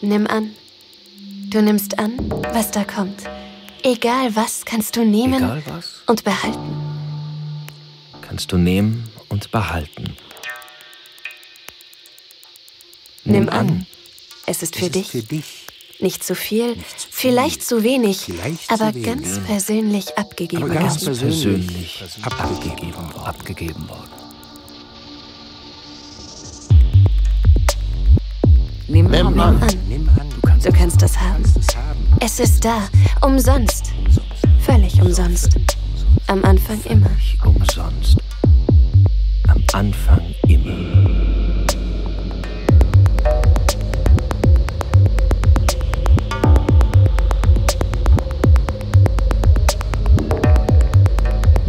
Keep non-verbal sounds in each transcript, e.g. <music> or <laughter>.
Nimm an. Du nimmst an, was da kommt. Egal was kannst du nehmen Egal was, und behalten. kannst du nehmen und behalten. Nimm an. Es ist für Es dich. ist für dich. Nicht zu viel, Nicht zu viel, vielleicht zu wenig, vielleicht aber zu wenig. ganz persönlich abgegeben Aber ganz worden. persönlich Persönlich abgegeben worden. abgegeben worden. Nimm Nimm an. an. Du kannst, es haben. es ist da, umsonst. Völlig umsonst. Am Anfang immer. Umsonst. Am Anfang immer.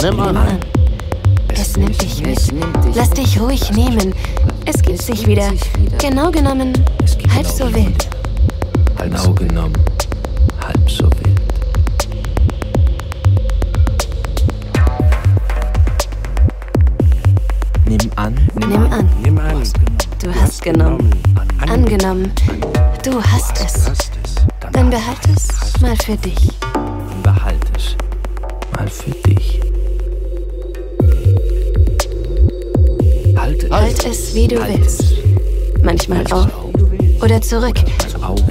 Nimm an. an. Es nimmt dich mit. Lass dich ruhig nehmen. Es gibt sich wieder. Genau genommen, halb so wild. Genau genommen, halb so wild. Nimm an, Nimm an. Nimm an. Du hast genommen. Angenommen. Du hast es. Dann behalt es mal für dich. dann behalt es. Mal für dich. Halt es. Halt es, wie du Halt willst. Manchmal Halt auf. oder zurück.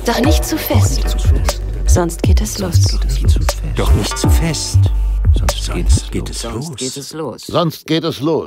Doch nicht zu fest. Sonst geht es los. Doch nicht zu fest. Sonst geht es es Sonst los. geht es los. Sonst geht es los.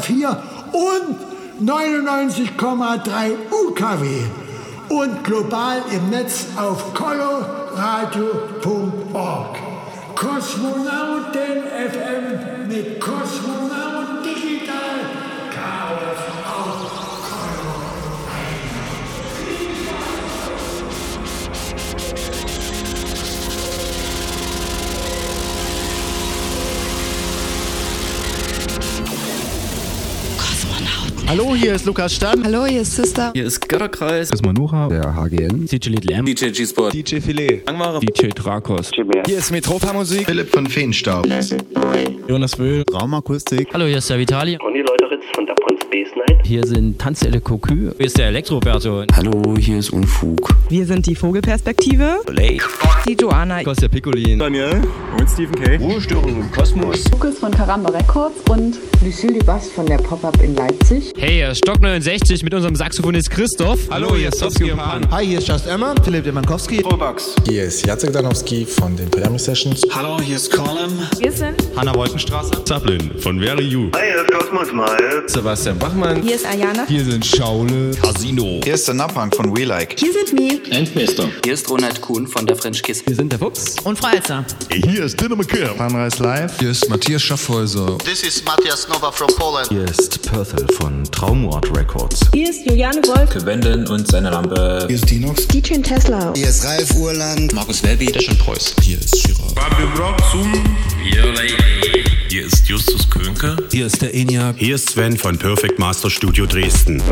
98,4 und 99,3 UKW und global im Netz auf colorado.org. Kosmonauten FM mit Kosmonaut Hallo, hier ist Lukas Stan. Hallo, hier ist Sister. Hier ist Götterkreis. Das ist Manuha. Der HGN. DJ Little M. DJ G-Sport. DJ Filet. Langware. DJ Drakos. Hier ist Metropa Musik. Philipp von Feenstaub. Jonas Wöhl. Raumakustik. Hallo, hier ist der Vitali. Conny Leuteritz von der Pons Space Night. Hier sind Tanzelle Cocu. Hier ist der Elektroberto. Hallo, hier ist Unfug. Wir sind die Vogelperspektive. Die Joana. Kostja Piccolin. Daniel. Und Stephen K. Ruhestörung im Kosmos. Lukas von Karamba Records und Lucille Bass von der Pop-Up in Leipzig. Hey, hier ist Stock 69 mit unserem Saxophonist Christoph. Hallo, hier ist Sofsky und Pan. Hi, hier ist Just Emma. Philipp Demankowski. Robux. Hier ist Jacek Danowski von den Miami Sessions. Hallo, hier ist Colin. wir sind Hanna Wolkenstraße. Zaplin von Very You. Hi, hier ist Cosmos Mike. Sebastian Bachmann. Hier ist Ayana. Hier sind Schaule. Casino. Hier ist der Napang von We Like. Hier sind wir. Endmeister. Hier ist Ronald Kuhn von der French Kiss. Wir sind der Fuchs. Und Frau Elster. Hier ist Dinner McKim. Sunrise Live. Hier ist Matthias Schaffhäuser. This is Matthias Nova from Poland. Hier ist Perthel von Traumort Records. Hier ist Juliane Wolf. Wenden und seine Lampe. Hier ist Dinox. DJ Tesla. Hier ist Ralf Urland. Markus Welby. Deschon Preuß. Hier ist Shira. Fabio Brock zum Hier ist Justus Könke. Hier ist der ENIAC. Hier ist Sven von Perfect Master Studio Dresden.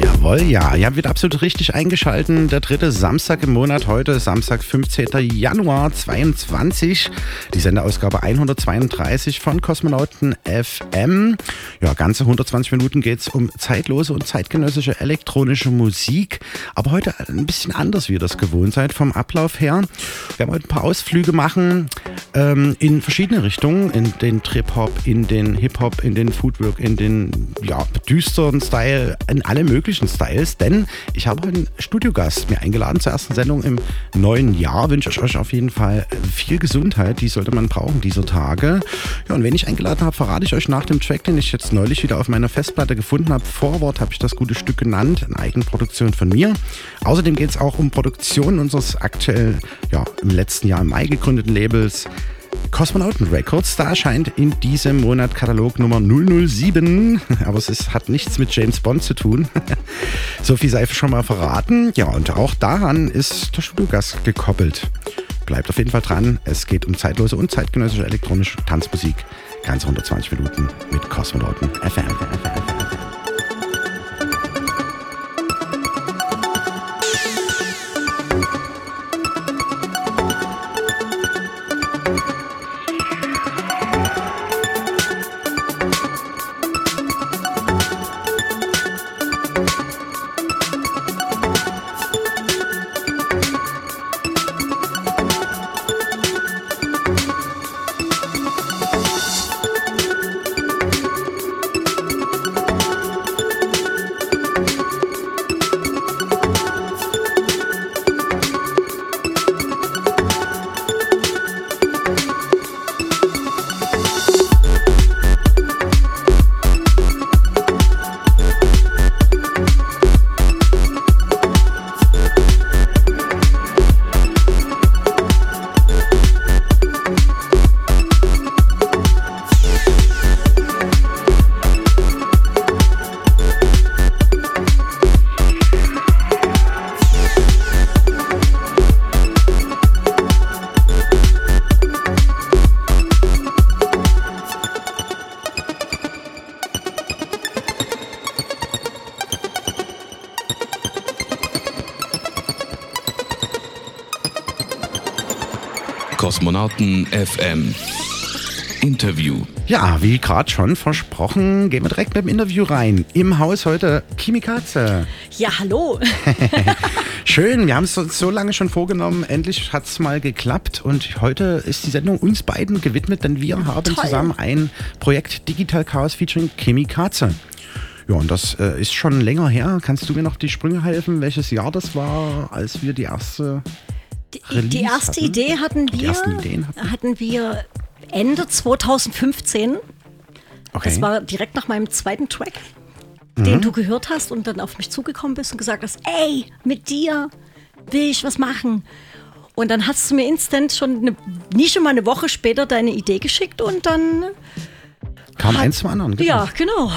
Jawohl, ja. Ihr habt wieder absolut richtig eingeschalten. Der dritte Samstag im Monat, heute Samstag, 15. Januar 22. Die Sendeausgabe 132 von Kosmonauten FM. Ja, ganze 120 Minuten geht es um zeitlose und zeitgenössische elektronische Musik. Aber heute ein bisschen anders, wie ihr das gewohnt seid vom Ablauf her. Wir werden heute ein paar Ausflüge machen ähm, in verschiedene Richtungen. In den Trip-Hop, in den Hip-Hop, in den Foodwork, in den ja, düsteren Style, in alle möglichen Styles. Denn ich habe einen Studiogast mir eingeladen zur ersten Sendung im neuen Jahr. Wünsche ich euch auf jeden Fall viel Gesundheit. Die sollte man brauchen dieser Tage. Ja, und wen ich eingeladen habe, verrate ich euch nach dem Track, den ich jetzt neulich wieder auf meiner Festplatte gefunden habe. Vorwort habe ich das gute Stück genannt, eine Eigenproduktion von mir. Außerdem geht es auch um Produktion unseres aktuell ja, im letzten Jahr im Mai gegründeten Labels Kosmonauten Records. Da erscheint in diesem Monat Katalog Nummer 007, <laughs> aber es ist, hat nichts mit James Bond zu tun. <laughs> so viel sei schon mal verraten. Ja, und auch daran ist der Studiogast gekoppelt. Bleibt auf jeden Fall dran. Es geht um zeitlose und zeitgenössische elektronische Tanzmusik. Ganze 120 Minuten mit Kosmonauten FM. Kosmonauten FM. Interview. Ja, wie gerade schon versprochen, gehen wir direkt mit dem Interview rein. Im Haus heute Kimi Katze. Ja, hallo. <laughs> <laughs> Schön, wir haben es uns so lange schon vorgenommen. Endlich hat es mal geklappt und heute ist die Sendung uns beiden gewidmet, denn wir haben Toll. zusammen ein Projekt Digital Chaos featuring Kimi Katze. Ja, und das äh, ist schon länger her. Kannst du mir noch die Sprünge helfen, welches Jahr das war, als wir die erste Release die erste hatten? Idee hatten wir, Ideen hatten wir Ende 2015. Okay. Das war direkt nach meinem zweiten Track, Mhm. den du gehört hast und dann auf mich zugekommen bist und gesagt hast, ey, mit dir will ich was machen. Und dann hast du mir instant schon eine, nicht schon mal eine Woche später deine Idee geschickt und dann Kam eins zum anderen. genau. Ja, genau.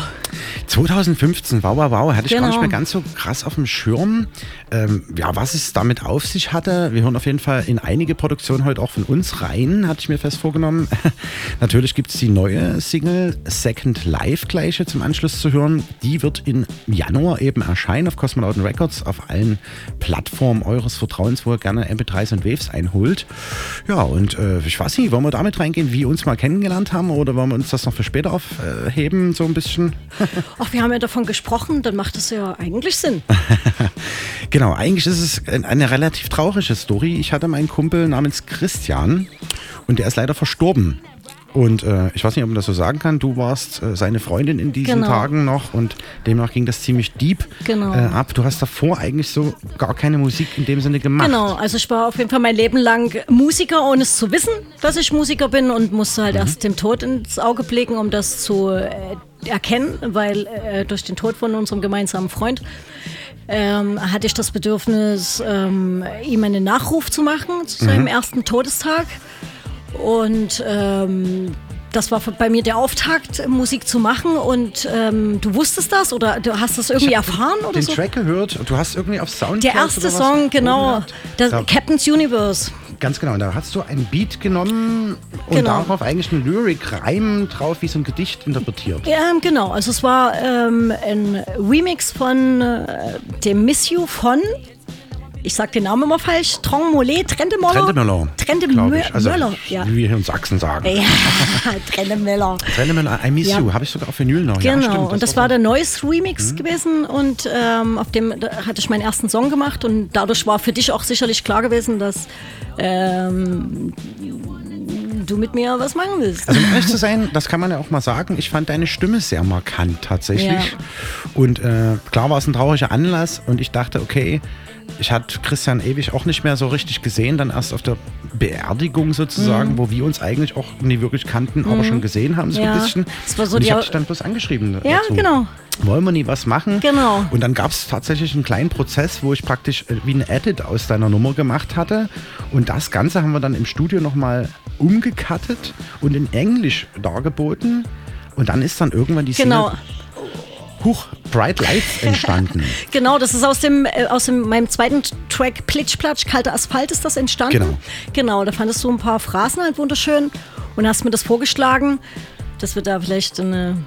2015, wow, wow, wow, hatte ich gar Genau. nicht mehr ganz so krass auf dem Schirm. Ähm, ja, was es damit auf sich hatte. Wir hören auf jeden Fall in einige Produktionen heute auch von uns rein, hatte ich mir fest vorgenommen. <laughs> Natürlich gibt es die neue Single Second Life gleiche zum Anschluss zu hören. Die wird im Januar eben erscheinen auf Kosmonauten Records, auf allen Plattformen eures Vertrauens, wo ihr gerne MP3s und Waves einholt. Ja, und äh, ich weiß nicht, wollen wir damit reingehen, wie wir uns mal kennengelernt haben oder wollen wir uns das noch für später aufheben, so ein bisschen? Ach, wir haben ja davon gesprochen, dann macht es ja eigentlich Sinn. <laughs> Genau, eigentlich ist es eine relativ traurige Story. Ich hatte meinen Kumpel namens Christian und der ist leider verstorben. Und äh, ich weiß nicht, ob man das so sagen kann. Du warst äh, seine Freundin in diesen Genau. Tagen noch und demnach ging das ziemlich deep Genau. äh, ab. Du hast davor eigentlich so gar keine Musik in dem Sinne gemacht. Genau, also ich war auf jeden Fall mein Leben lang Musiker, ohne es zu wissen, dass ich Musiker bin und musste halt erst dem Tod ins Auge blicken, um das zu äh, erkennen, weil äh, durch den Tod von unserem gemeinsamen Freund ähm, hatte ich das Bedürfnis, ähm, ihm einen Nachruf zu machen zu seinem Mhm. ersten Todestag. Und ähm, das war bei mir der Auftakt, Musik zu machen. Und ähm, du wusstest das oder du hast das irgendwie erfahren oder den so? Track gehört und du hast irgendwie auf Soundcloud Der erste Song, genau. Das Da- Captain's Universe. Ganz genau, da hast du ein Beat genommen und Genau. darauf eigentlich ein Lyric-Reim drauf, wie so ein Gedicht interpretiert. Ja, genau. Also es war ähm, ein Remix von äh, dem Miss You von, ich sag den Namen immer falsch. Trendemöller, Trendemöller. glaube ich. Also, ja. wie wir hier in Sachsen sagen. Ja, <laughs> Trendemöller. Trendemöller, I Miss Ja. You, habe ich sogar auf Vinyl noch. ja, Genau, stimmt, und das war der neues Remix gewesen und ähm, auf dem hatte ich meinen ersten Song gemacht und dadurch war für dich auch sicherlich klar gewesen, dass ähm, du mit mir was machen willst. Also um ehrlich zu <laughs> sein, das kann man ja auch mal sagen, ich fand deine Stimme sehr markant tatsächlich. Ja. Und äh, klar war es ein trauriger Anlass und ich dachte, okay, ich hatte Christian ewig auch nicht mehr so richtig gesehen, dann erst auf der Beerdigung sozusagen, Mhm. wo wir uns eigentlich auch nie wirklich kannten, aber Mhm. schon gesehen haben, so Ja, ein bisschen. das war so und ich habe dich dann bloß angeschrieben. Ja, dazu. genau. Wollen wir nie was machen? Genau. Und dann gab es tatsächlich einen kleinen Prozess, wo ich praktisch äh, wie ein Edit aus deiner Nummer gemacht hatte. Und das Ganze haben wir dann im Studio nochmal umgekattet und in Englisch dargeboten. Und dann ist dann irgendwann die Genau. Huch, Bright Lights entstanden. <laughs> Genau, das ist aus dem äh, aus dem, meinem zweiten Track Plitschplatsch, kalter Asphalt ist das entstanden. Genau. Genau, da fandest du ein paar Phrasen halt wunderschön und hast mir das vorgeschlagen, dass wir da vielleicht eine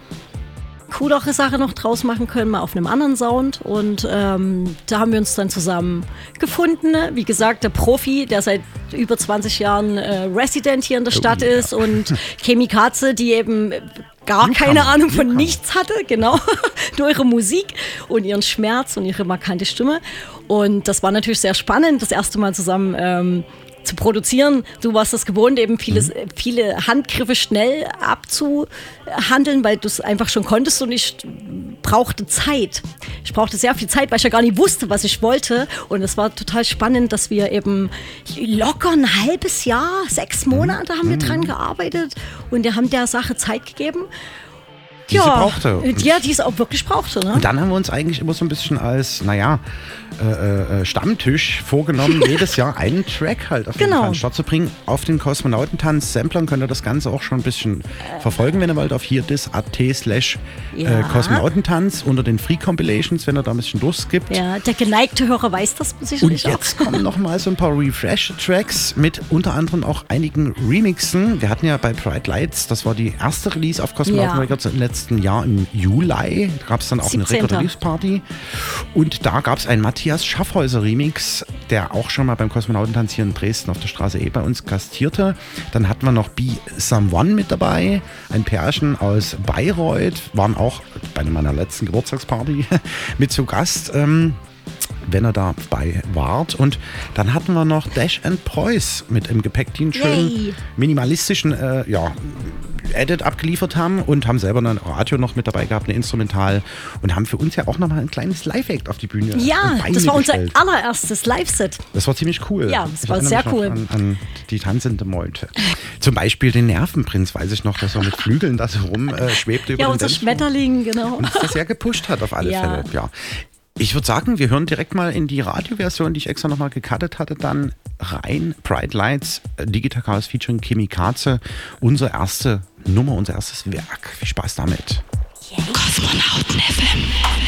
coolere Sache noch draus machen können, mal auf einem anderen Sound. Und ähm, da haben wir uns dann zusammen gefunden. Wie gesagt, der Profi, der seit über 20 Jahren äh, Resident hier in der Stadt ja. ist und Chemikaze, die eben gar keine Ahnung von nichts hatte, genau, <laughs> nur ihre Musik und ihren Schmerz und ihre markante Stimme. Und das war natürlich sehr spannend, das erste Mal zusammen ähm, zu produzieren. Du warst das gewohnt, eben vieles, viele Handgriffe schnell abzuhandeln, weil du es einfach schon konntest und ich brauchte Zeit. Ich brauchte sehr viel Zeit, weil ich ja gar nicht wusste, was ich wollte. Und es war total spannend, dass wir eben locker ein halbes Jahr, sechs Monate haben wir dran gearbeitet und wir haben der Sache Zeit gegeben. Die sie brauchte. Und- Ja, die es auch wirklich brauchte. Ne? Und dann haben wir uns eigentlich immer so ein bisschen als, naja, äh, äh, Stammtisch vorgenommen, <laughs> jedes Jahr einen Track halt auf Genau. Den Start zu bringen. Auf den Kosmonautentanz Samplern könnt ihr das Ganze auch schon ein bisschen verfolgen, wenn ihr wollt, auf hier dis.at slash äh, Ja. Kosmonautentanz unter den Free Compilations, wenn ihr da ein bisschen durchskippt. Ja, der geneigte Hörer weiß das Und sicherlich jetzt auch. kommen noch mal so ein paar Refresh-Tracks mit unter anderem auch einigen Remixen. Wir hatten ja bei Pride Lights, das war die erste Release auf Cosmonauten Ja. Records im letzten Jahr im Juli. Gab es dann auch eine 17.. Record-Release-Party. Und da gab es einen Matthias Schaffhäuser-Remix, der auch schon mal beim Kosmonautentanz hier in Dresden auf der Straße E bei uns gastierte. Dann hatten wir noch Be Someone mit dabei, ein Pärchen aus Bayreuth, waren auch bei meiner letzten Geburtstagsparty <laughs> mit zu Gast. Ähm, wenn er dabei wart. Und dann hatten wir noch Dash and Preuß mit im Gepäck, die einen schönen minimalistischen äh, ja, Edit abgeliefert haben und haben selber ein Radio noch mit dabei gehabt, eine Instrumental und haben für uns ja auch nochmal ein kleines Live-Act auf die Bühne Ja, das war unser gestellt. allererstes Live-Set. Das war ziemlich cool. Ja, das Ich war sehr cool. An, an die tanzende Meute. Zum Beispiel den Nervenprinz, weiß ich noch, dass er mit Flügeln da so rum äh, über Ja, unser. Schmetterling, genau. Und das sehr gepusht hat auf alle Ja. Fälle. Ja. Ich würde sagen, wir hören direkt mal in die Radioversion, die ich extra nochmal gecuttet hatte, dann rein. Pride Lights, äh, Digital Chaos featuring Chemikaze. Unsere erste Nummer, unser erstes Werk. Viel Spaß damit. Kosmonauten FM.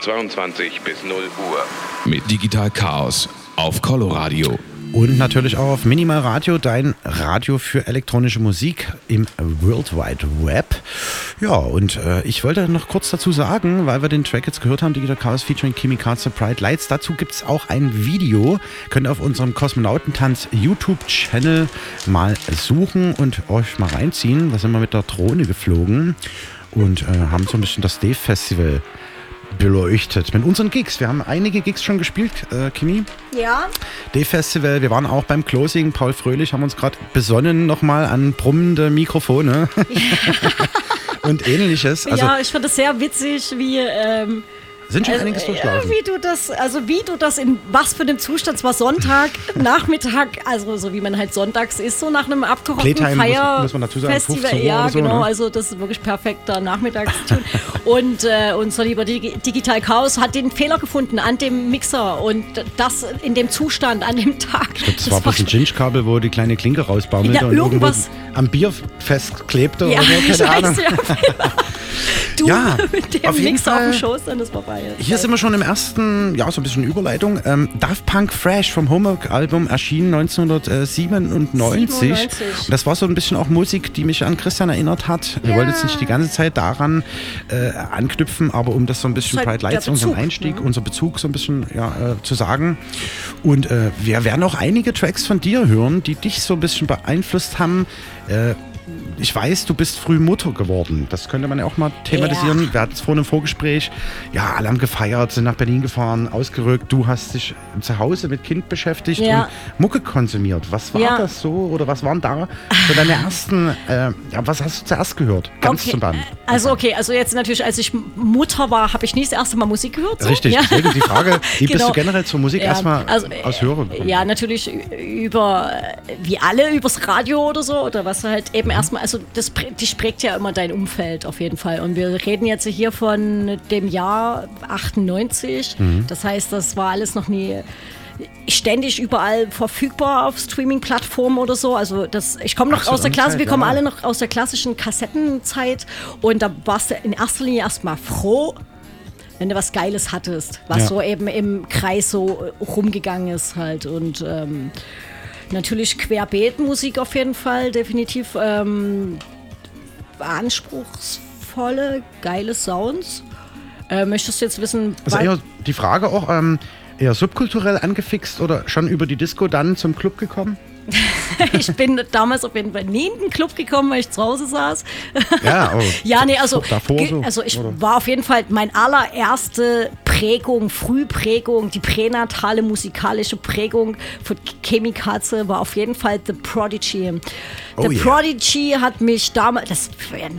22 bis 0 Uhr. Mit Digital Chaos auf Coloradio. Und natürlich auch auf Minimal Radio, dein Radio für elektronische Musik im World Wide Web. Ja, und äh, ich wollte noch kurz dazu sagen, weil wir den Track jetzt gehört haben, Digital Chaos featuring Kimi Katze Pride Lights. Dazu gibt es auch ein Video. Könnt ihr auf unserem Kosmonautentanz YouTube-Channel mal suchen und euch mal reinziehen. Da sind wir mit der Drohne geflogen und äh, haben so ein bisschen das Dave Festival beleuchtet mit unseren Gigs. Wir haben einige Gigs schon gespielt, äh, Kimi. Ja. D-Festival, wir waren auch beim Closing. Paul Fröhlich haben uns gerade besonnen nochmal an brummende Mikrofone <laughs> und ähnliches. Also, ja, ich fand es sehr witzig, wie. Ähm, Sind schon also, einiges ja, durchlaufen. wie du das, also wie du das in was für einem Zustand, es war Sonntag, <laughs> Nachmittag, also so wie man halt sonntags ist, so nach einem abgerockten Playtime muss- Feier muss man dazu sagen, Festival. 15 Uhr ja, so, genau, ne? also das ist wirklich perfekter Nachmittagstun. <laughs> und äh, unser lieber Digi Digital Chaos hat den Fehler gefunden an dem Mixer und das in dem Zustand an dem Tag. Ich glaube, das war bloß ein Ginch-Kabel, wo die kleine Klinke rausbaumelte Ja, und irgendwas- am Bier festklebte Ja, oder so, <laughs> keine Ahnung. ja. Du Ja, <laughs> mit dem auf jeden Mixer auf Fall. dem Schoß, dann ist vorbei. Hier sind wir schon im ersten, ja, so ein bisschen Überleitung. Ähm, Daft Punk Fresh vom Homework-Album erschienen 1997. 97. Und das war so ein bisschen auch Musik, die mich an Christian erinnert hat. Wir Ja. wollten jetzt nicht die ganze Zeit daran äh, anknüpfen, aber um das so ein bisschen ist halt Pride Lights, der unseren Einstieg, ne? unser Bezug so ein bisschen ja, äh, zu sagen. Und äh, wir werden auch einige Tracks von dir hören, die dich so ein bisschen beeinflusst haben. Äh, ich weiß, du bist früh Mutter geworden. Das könnte man ja auch mal thematisieren. Ja. Wir hatten es vorhin im Vorgespräch. Ja, alle haben gefeiert, sind nach Berlin gefahren, ausgerückt. Du hast dich zu Hause mit Kind beschäftigt Ja. und Mucke konsumiert. Was war Ja. das so oder was waren da so deine <laughs> ersten, äh, ja, was hast du zuerst gehört? Ganz Okay, zum Band. Also okay, also jetzt natürlich, als ich Mutter war, habe ich nie das erste Mal Musik gehört. So. Richtig, ja. deswegen die Frage, <laughs> wie bist Genau. du generell zur Musik erstmal also, äh, aus Hören gekommen? Ja, natürlich über, äh, wie alle, übers Radio oder so, oder was halt eben erstmal, also das, dich prägt ja immer dein Umfeld auf jeden Fall. Und wir reden jetzt hier von dem Jahr 98. Mhm. Das heißt, das war alles noch nie ständig überall verfügbar auf Streaming-Plattformen oder so. Also das, ich komme noch Ach so, aus der Klasse, Zeit, wir kommen ja. alle noch aus der klassischen Kassettenzeit und da warst du in erster Linie erstmal froh, wenn du was Geiles hattest, was Ja. so eben im Kreis so rumgegangen ist halt und ähm, natürlich Querbeet-Musik auf jeden Fall, definitiv ähm, anspruchsvolle, geile Sounds. Äh, möchtest du jetzt wissen, Also eher die Frage auch, ähm, eher subkulturell angefixt oder schon über die Disco dann zum Club gekommen? <laughs> ich bin damals auf jeden Fall nie in den Club gekommen, weil ich zu Hause saß. Ja, aber <laughs> ja, nee, also, so, also ich oder? war auf jeden Fall mein allererste Prägung, Frühprägung, die pränatale musikalische Prägung von Chemikaze war auf jeden Fall The Prodigy. Oh The yeah. Prodigy hat mich damals, das,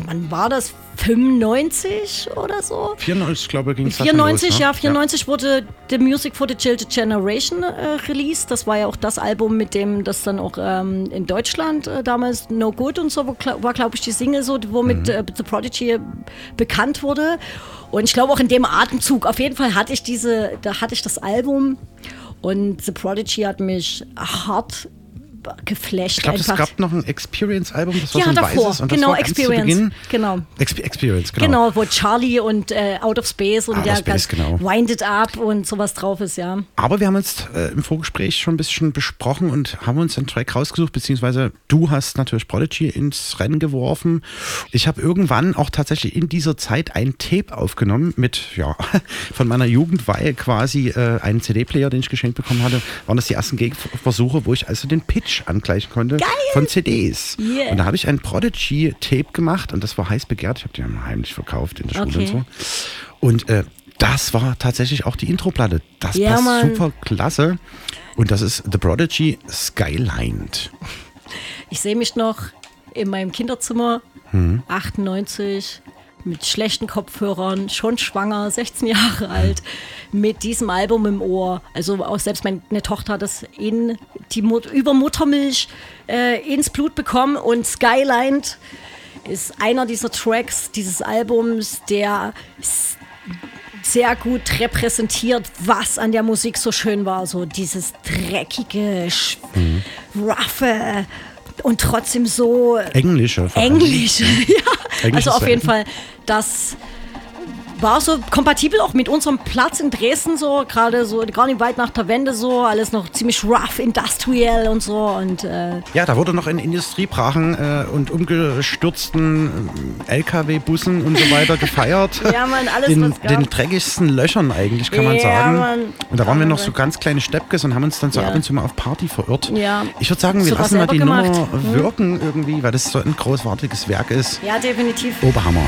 wann war das? 95 oder so? 94, glaube ich, ging es 94, los, ne? ja, 94 wurde The Music for the Gilded Generation äh, released. Das war ja auch das Album, mit dem das dann auch ähm, in Deutschland äh, damals No Good und so war, gl- war glaube ich, die Single so, womit Mhm. äh, The Prodigy bekannt wurde. Und ich glaube auch in dem Atemzug. Auf jeden Fall hatte ich diese, da hatte ich das Album und The Prodigy hat mich hart geflasht. Ich glaube, es gab noch ein Experience-Album, das war ja, so ein davor, weißes. Und genau, das war Experience. Genau. Exp Experience, genau. Genau, wo Charlie und äh, Out of Space und Out der Space, genau. Wind It Up und sowas drauf ist, ja. Aber wir haben jetzt äh, im Vorgespräch schon ein bisschen besprochen und haben uns einen Track rausgesucht, beziehungsweise du hast natürlich Prodigy ins Rennen geworfen. Ich habe irgendwann auch tatsächlich in dieser Zeit ein Tape aufgenommen mit, ja, <laughs> von meiner Jugendweihe quasi äh, einen CD-Player, den ich geschenkt bekommen hatte. Waren das die ersten Gegenversuche, wo ich also den Pitch angleichen konnte von CDs. Yeah. Und da habe ich ein Prodigy-Tape gemacht und das war heiß begehrt. Ich habe die dann heimlich verkauft in der Schule Okay. und so. Und äh, das war tatsächlich auch die Introplatte. Das Ja, passt Mann. super klasse. Und das ist The Prodigy Skylined. Ich sehe mich noch in meinem Kinderzimmer, Hm. 98, mit schlechten Kopfhörern, schon schwanger, 16 Jahre alt, mit diesem Album im Ohr. Also auch selbst meine Tochter hat das in die Mut über Muttermilch äh, ins Blut bekommen und Skylined ist einer dieser Tracks dieses Albums, der sehr gut repräsentiert, was an der Musik so schön war. So dieses dreckige, Mhm. roughe und trotzdem so Englische. Englische. <laughs> ja. Englisches Also auf jeden. Fall, das war so kompatibel auch mit unserem Platz in Dresden so, gerade so gar nicht weit nach der Wende so, alles noch ziemlich rough, industrial und so und äh, Ja, da wurde noch in Industriebrachen äh, und umgestürzten äh, LKW-Bussen und so weiter <laughs> gefeiert. Ja, Mann, alles, In was gab. den dreckigsten Löchern eigentlich, kann man Ja, sagen. Mann. Und da waren wir noch so ganz kleine Steppkes und haben uns dann so Ja. ab und zu mal auf Party verirrt. Ja. Ich würde sagen, wir Sogar lassen mal die gemacht. Nummer Hm. wirken irgendwie, weil das so ein großartiges Werk ist. ja, definitiv. Oberhammer.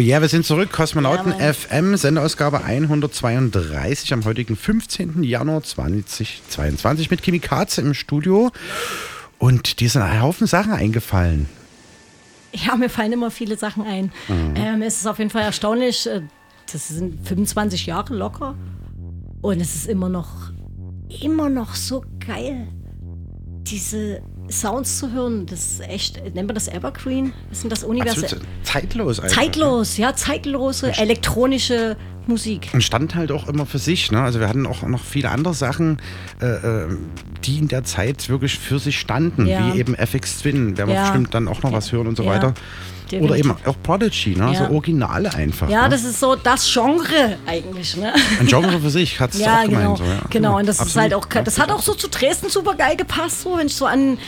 Yeah, wir sind zurück. Kosmonauten Ja. FM, Sendeausgabe 132 am heutigen 15. Januar 2022 mit Kimi Katze im Studio. Und dir sind ein Haufen Sachen eingefallen. Ja, mir fallen immer viele Sachen ein. Mhm. Ähm, es ist auf jeden Fall erstaunlich. äh, Das sind 25 Jahre locker. Und es ist immer noch, immer noch so geil, diese Sounds zu hören. Das ist echt, nennt man das Evergreen? Was sind das Universum? Absolut zeitlos einfach. Zeitlos, ja, zeitlose elektronische Musik. Und stand halt auch immer für sich. Ne? Also wir hatten auch noch viele andere Sachen, äh, äh, die in der Zeit wirklich für sich standen, Ja. wie eben FX Twin, werden wir Ja. bestimmt dann auch noch was hören und so Ja, weiter. Oder definitiv. eben auch Prodigy, ne? Ja. so Originale einfach. Ja, ne? das ist so das Genre eigentlich. Ne? Ein Genre für sich, hat es Ja, auch gemeint. genau. So, ja. genau. Und das ist Absolut. halt auch, das hat auch so zu Dresden super geil gepasst. So, wenn ich so an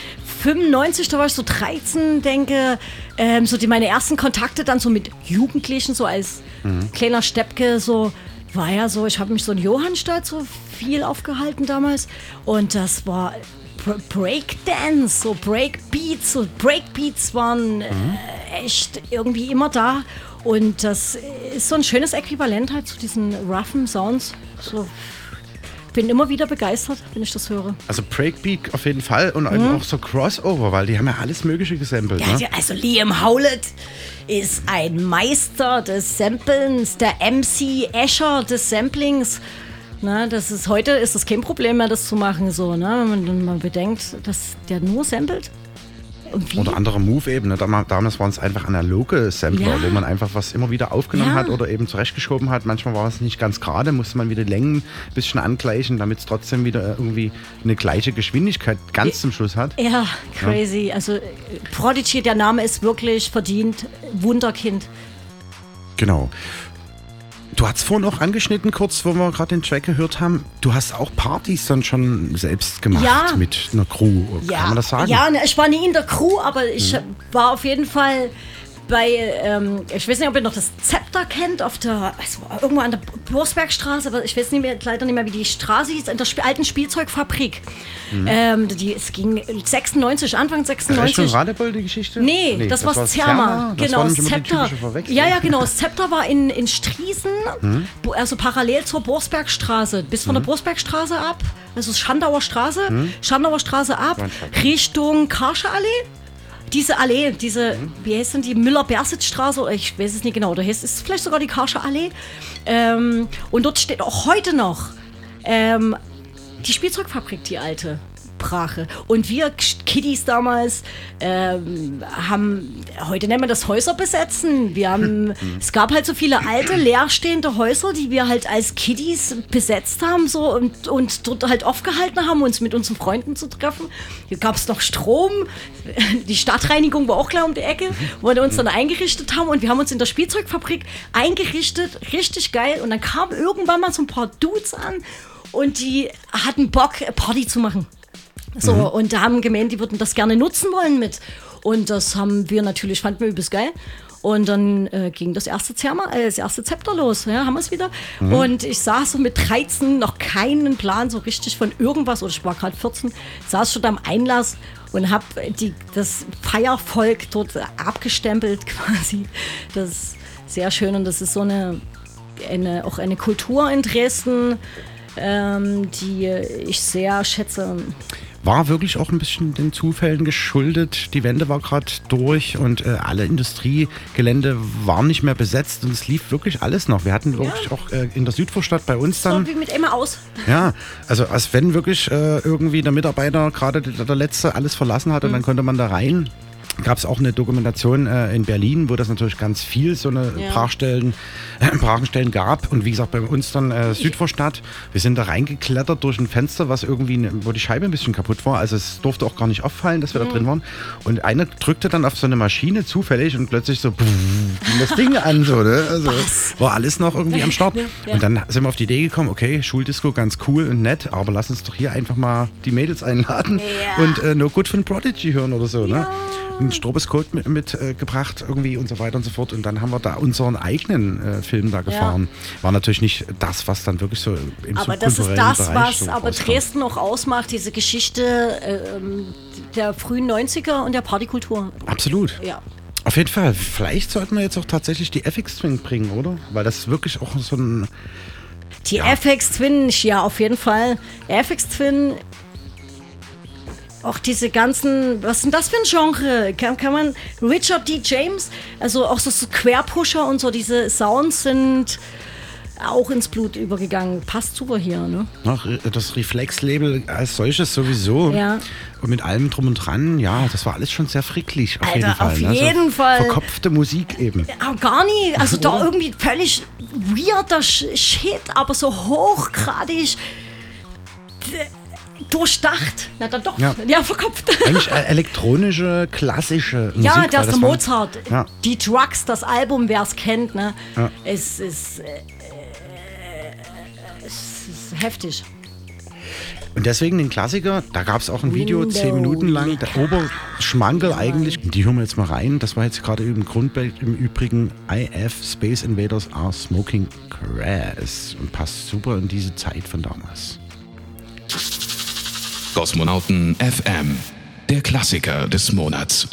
95, da war ich so 13, denke, ähm, so die meine ersten Kontakte dann so mit Jugendlichen, so als Mhm. kleiner Steppke, so war ja so, ich habe mich so in Johannstadt so viel aufgehalten damals und das war Breakdance, so Breakbeats, so Breakbeats waren äh, echt irgendwie immer da und das ist so ein schönes Äquivalent halt zu diesen roughen Sounds. So, bin immer wieder begeistert, wenn ich das höre. Also Breakbeat auf jeden Fall und eben auch so Crossover, weil die haben ja alles Mögliche gesampelt. Mhm. Ja, ne? also Liam Howlett ist ein Meister des Samplens, der MC Escher des Samplings. Na, das ist, heute ist das kein Problem mehr, das zu machen, so, ne? wenn man, man bedenkt, dass der nur samplet. Wie? Oder andere Move eben. Ne? Dam- Damals waren es einfach analoge Sampler, Ja. wo man einfach was immer wieder aufgenommen Ja. hat oder eben zurechtgeschoben hat. Manchmal war es nicht ganz gerade, musste man wieder die Längen ein bisschen angleichen, damit es trotzdem wieder irgendwie eine gleiche Geschwindigkeit ganz zum Schluss hat. Ja, crazy. Also äh, Prodigy, der Name ist wirklich verdient. Wunderkind. Genau. Du hast vorhin auch angeschnitten, kurz, wo wir gerade den Track gehört haben. Du hast auch Partys dann schon selbst gemacht Ja. mit einer Crew. Kann man das sagen? Ja, ne, ich war nie in der Crew, aber ich Mhm. war auf jeden Fall bei, ähm, ich weiß nicht, ob ihr noch das Zepter kennt, auf der, war irgendwo an der Borsbergstraße, aber ich weiß nicht mehr, leider nicht mehr, wie die Straße hieß, in der Sp alten Spielzeugfabrik. Mhm. Ähm, die, es ging 96, Anfang 96. Richtung Radebeul die Geschichte? Nee, das, war war's Zerma. Das Genau, war das nicht immer die Zepter. Ja, ja, genau. Das Zepter war in, in Striesen, Mhm. also parallel zur Borsbergstraße. Bis von der Borsbergstraße ab, also Schandauer Straße, Mhm. Schandauer Straße ab, Richtung Karsche Allee. Diese Allee, diese, Mhm. wie heißt denn die Müller-Bersitz-Straße? Ich weiß es nicht genau. Da heißt es vielleicht sogar die Karsche Allee. Ähm, und dort steht auch heute noch ähm, die Spielzeugfabrik, die alte. Brache. Und wir Kiddies damals ähm, haben, heute nennen wir das Häuser besetzen. Wir haben, es gab halt so viele alte, leerstehende Häuser, die wir halt als Kiddies besetzt haben so und, und dort halt aufgehalten haben, uns mit unseren Freunden zu treffen. Hier gab es noch Strom, <laughs> die Stadtreinigung war auch klar um die Ecke, wo wir uns dann eingerichtet haben und wir haben uns in der Spielzeugfabrik eingerichtet, richtig geil. Und dann kamen irgendwann mal so ein paar Dudes an und die hatten Bock, Party zu machen. So, Mhm. und da haben gemeint, die würden das gerne nutzen wollen mit. Und das haben wir natürlich, fanden wir übelst geil. Und dann äh, ging das erste Zerma, äh, das erste Zepter los, ja, haben wir es wieder. Mhm. Und ich saß so mit 13, noch keinen Plan so richtig von irgendwas, oder ich war gerade 14, saß schon am Einlass und habe die, das Feiervolk dort abgestempelt <laughs> quasi. Das ist sehr schön und das ist so eine, eine auch eine Kultur in Dresden, ähm, die ich sehr schätze. War wirklich auch ein bisschen den Zufällen geschuldet. Die Wende war gerade durch und äh, alle Industriegelände waren nicht mehr besetzt und es lief wirklich alles noch. Wir hatten wirklich auch äh, in der Südvorstadt bei uns dann. So wie mit Emma aus. Ja, also als wenn wirklich äh, irgendwie der Mitarbeiter, gerade der, der letzte, alles verlassen hat und Mhm. dann konnte man da rein. Gab es auch eine Dokumentation äh, in Berlin, wo das natürlich ganz viel so eine Ja. Brachstellen, äh, Brachenstellen gab. Und wie gesagt, bei uns dann äh, Südvorstadt. Wir sind da reingeklettert durch ein Fenster, was irgendwie, ne, wo die Scheibe ein bisschen kaputt war. Also es durfte auch gar nicht auffallen, dass wir da Mhm. drin waren. Und einer drückte dann auf so eine Maschine zufällig und plötzlich so pff, ging das Ding an. So, ne? Also war alles noch irgendwie am Start. Ja, ja. Und dann sind wir auf die Idee gekommen, okay, Schuldisco ganz cool und nett, aber lass uns doch hier einfach mal die Mädels einladen und äh, No Good von Prodigy hören oder so, ne? Ein Stroboscope mit, mit äh, irgendwie und so weiter und so fort. Und dann haben wir da unseren eigenen äh, Film da gefahren. War natürlich nicht das, was dann wirklich so im Aber das ist das, Bereich was so aber rauskam. Dresden auch ausmacht, diese Geschichte ähm, der frühen 90er und der Partykultur. Absolut. Ja. Auf jeden Fall, vielleicht sollten wir jetzt auch tatsächlich die FX Twin bringen, oder? Weil das ist wirklich auch so ein. Die FX Twin, ja, auf jeden Fall. FX Twin, auch diese ganzen, was sind das für ein Genre? Kann, kann man, Richard D. James, also auch so, so Querpusher und so, diese Sounds sind auch ins Blut übergegangen. Passt super hier, ne? Ach, das Reflex-Label als solches sowieso. Ja. Und mit allem drum und dran, ja, das war alles schon sehr fricklich. Auf Alter, jeden Fall. auf ne? jeden Fall. Verkopfte Musik eben. Aber gar nie, also da irgendwie völlig weirder Sh- Shit, aber so hochgradig durchdacht. Na dann doch, Ja. ja, verkopft. Eigentlich äh, elektronische, klassische Musik. Ja, der ist das der Mozart. Ja. Die Drugs, das Album, wer es kennt, ne? Ja. Es ist, äh, äh, es ist heftig. Und deswegen den Klassiker, da gab es auch ein Video, Window zehn Minuten lang, der Oberschmankel eigentlich. Die hören wir jetzt mal rein. Das war jetzt gerade im Grundbild im Übrigen IF Space Invaders are Smoking Grass. Und passt super in diese Zeit von damals. Kosmonauten FM, der Klassiker des Monats.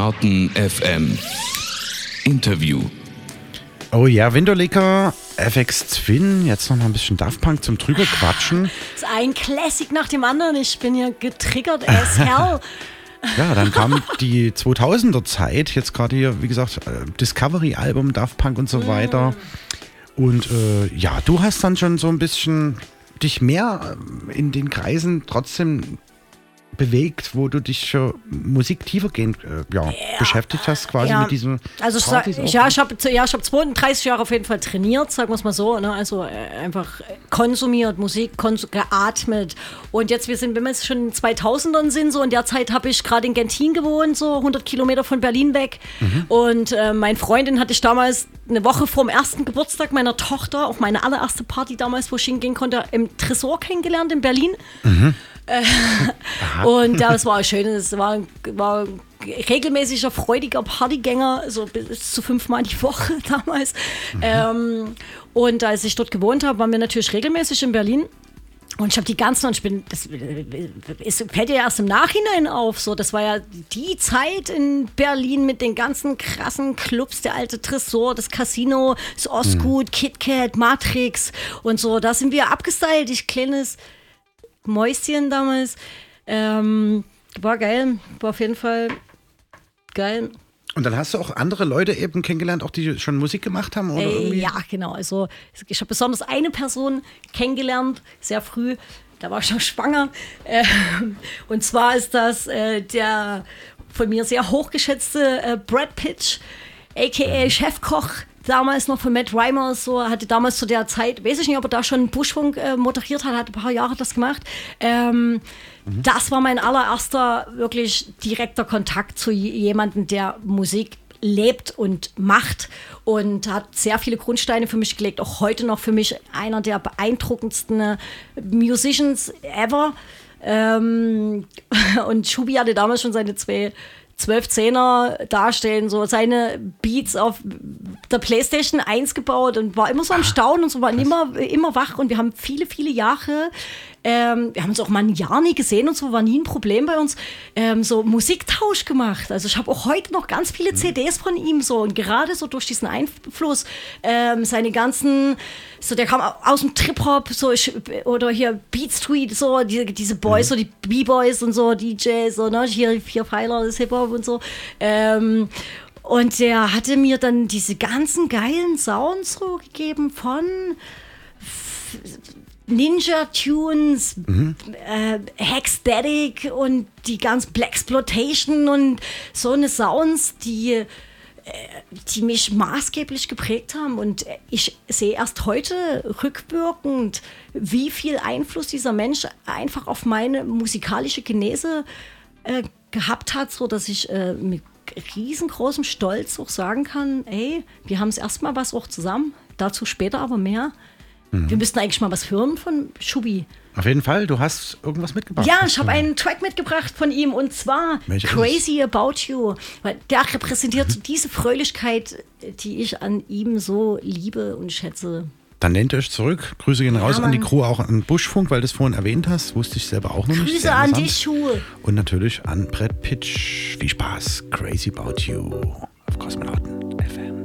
Kosmonauten FM. Interview. Oh ja, Winterlicker, FX Twin, jetzt noch mal ein bisschen Daft Punk zum drüber quatschen. Das ist ein Classic nach dem anderen. Ich bin hier getriggert as hell. <laughs> Ja, dann kam die 2000er Zeit, jetzt gerade hier, wie gesagt, äh, Discovery-Album, Daft Punk und so weiter. Und äh, ja, du hast dann schon so ein bisschen dich mehr ähm, in den Kreisen trotzdem bewegt, wo du dich für Musik tiefergehend äh, ja, beschäftigt hast, quasi Ja. mit diesem. Also ich sag, ja, ich habe ja, ich hab 32 Jahre auf jeden Fall trainiert, sagen wir es mal so. Ne? Also äh, einfach konsumiert, Musik kons geatmet. Und jetzt, wir sind, wenn wir jetzt schon in den 2000ern sind, so in der Zeit habe ich gerade in Gentin gewohnt, so 100 Kilometer von Berlin weg. Und äh, mein Freundin hatte ich damals eine Woche vor dem ersten Geburtstag meiner Tochter, auch meine allererste Party damals, wo ich hingehen konnte, im Tresor kennengelernt in Berlin. Äh, und ja, es war schön. Es war, war ein regelmäßiger, freudiger Partygänger, so bis zu fünfmal die Woche <laughs> damals. Ähm, und als ich dort gewohnt habe, waren wir natürlich regelmäßig in Berlin. Und ich habe die ganzen, und ich bin, das es fällt ja erst im Nachhinein auf, so, das war ja die Zeit in Berlin mit den ganzen krassen Clubs, der alte Tresor, das Casino, das Osgood, KitKat, Matrix und so, da sind wir abgestylt, ich kleines Mäuschen damals. Ähm, war geil, war auf jeden Fall geil. Und dann hast du auch andere Leute eben kennengelernt, auch die schon Musik gemacht haben? Oder Äh, irgendwie? ja, genau. Also ich habe besonders eine Person kennengelernt, sehr früh. Da war ich noch schwanger. Ähm, und zwar ist das äh, der von mir sehr hochgeschätzte äh, Brad Pitt, a.k.a. Chefkoch. Damals noch von Matt Reimer, so hatte damals zu der Zeit, weiß ich nicht, ob er da schon Buschfunk äh, moderiert hat, hat ein paar Jahre das gemacht. Ähm, Das war mein allererster wirklich direkter Kontakt zu jemandem, der Musik lebt und macht und hat sehr viele Grundsteine für mich gelegt. Auch heute noch für mich einer der beeindruckendsten äh, Musicians ever. Ähm, <laughs> und Schubi hatte damals schon seine zwei 12-10er darstellen, so seine Beats auf der Playstation 1 gebaut und war immer so am Staunen und so, war immer, immer wach und wir haben viele, viele Jahre, ähm, wir haben uns auch mal ein Jahr nie gesehen und so, war nie ein Problem bei uns, ähm, so Musiktausch gemacht. Also ich habe auch heute noch ganz viele CDs von ihm so und gerade so durch diesen Einfluss, ähm, seine ganzen, so der kam aus dem Trip-Hop, so ich, oder hier Beat Street, so diese, diese Boys, so die B-Boys und so, DJs, so, ne, hier vier Pfeiler, das Hip-Hop und so. Ähm, und der hatte mir dann diese ganzen geilen Sounds so gegeben von Ninja Tunes, äh, Hexstatic und die ganzen Black Exploitation und so eine Sounds, die, äh, die mich maßgeblich geprägt haben. Und ich sehe erst heute rückwirkend, wie viel Einfluss dieser Mensch einfach auf meine musikalische Genese äh, gehabt hat, so dass ich äh, mit riesengroßem Stolz auch sagen kann, ey, wir haben es erstmal was auch zusammen, dazu später aber mehr. Wir müssten eigentlich mal was hören von Schubi. Auf jeden Fall, du hast irgendwas mitgebracht. Ja, ich habe einen Track mitgebracht von ihm und zwar Welcher ist Crazy About You. Weil der repräsentiert so <laughs> diese Fröhlichkeit, die ich an ihm so liebe und schätze. Dann nennt euch zurück. Grüße gehen Ja, raus an die. Crew, auch an Buschfunk, weil du es vorhin erwähnt hast. Wusste ich selber auch noch nicht. Grüße an dich, Schuhe. Und natürlich an Brett Pitch. Viel Spaß. Crazy About You auf Kosmonauten FM.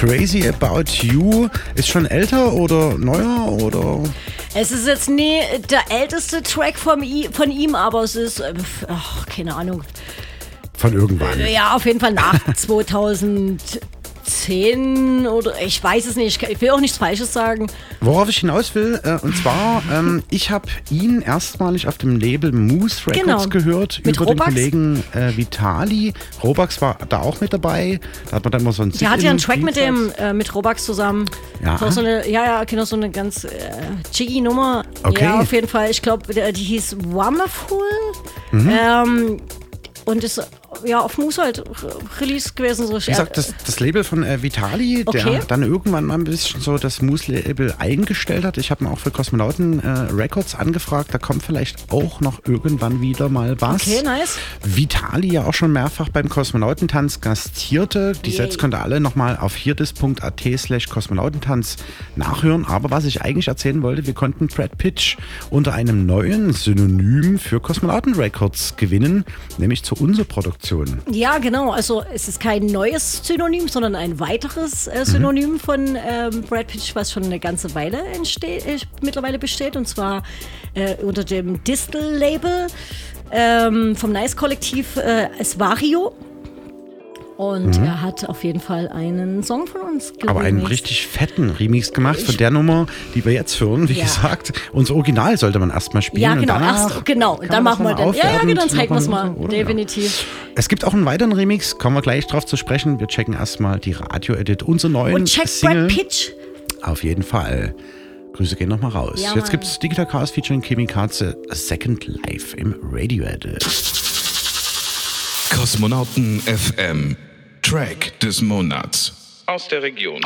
Crazy About You. Ist schon älter oder neuer oder? Es ist jetzt nie der älteste Track von, von ihm, aber es ist, äh, ach, keine Ahnung. Von irgendwann. Ja, auf jeden Fall nach <laughs> 2010 oder ich weiß es nicht. Ich will auch nichts Falsches sagen. Worauf ich hinaus will, äh, und zwar, ähm, ich habe ihn erstmalig auf dem Label Moose Records Genau. gehört Mit über Robax? den Kollegen äh, Vitali. Robax war da auch mit dabei. Da hat man dann immer so ein Der hat ja einen Track mit dem, äh, mit Robax zusammen. Ja. Das war So eine, ja, ja, genau, so eine ganz äh, jiggy Nummer. Okay. Ja, auf jeden Fall. Ich glaube, die hieß Wonderful. Mhm. Ähm, und ist ja auf Moose halt Release gewesen. So. Wie gesagt, das, das Label von äh, Vitali, Okay. der dann irgendwann mal ein bisschen so das Moose-Label eingestellt hat. Ich habe ihn auch für Kosmonauten äh, Records angefragt. Da kommt vielleicht auch noch irgendwann wieder mal was. Okay, nice. Vitali ja auch schon mehrfach beim Kosmonautentanz gastierte. Die Yay. Sets könnt ihr alle nochmal auf hierdis.at slash Kosmonautentanz nachhören. Aber was ich eigentlich erzählen wollte, wir konnten Brad Pitch unter einem neuen Synonym für Kosmonauten Records gewinnen, nämlich zur unserer Produktion. Ja, genau. Also es ist kein neues Synonym, sondern ein weiteres Mhm. äh, Synonym von ähm, Brad Pitch, was schon eine ganze Weile entsteht, äh, mittlerweile besteht. Und zwar äh, unter dem Distel-Label ähm, vom Nice-Kollektiv äh, Esvario. Und Mhm. er hat auf jeden Fall einen Song von uns Aber einen richtig fetten Remix gemacht von der Nummer, die wir jetzt hören. Wie Ja. gesagt, unser Original sollte man erstmal spielen. Ja, und genau. danach Erst, genau. Und kann dann machen wir dann. Ja, ja, genau. Dann zeigen wir es mal. oder? Definitiv. Es gibt auch einen weiteren Remix, kommen wir gleich drauf zu sprechen. Wir checken erstmal die Radio-Edit, unser neuen Und check Single. Brad Pitch. Auf jeden Fall. Grüße gehen nochmal raus. Ja, Jetzt es Digital Chaos featuring Kimi Katze Second Life im Radio-Edit. Kosmonauten FM. Track des Monats. Aus der Region.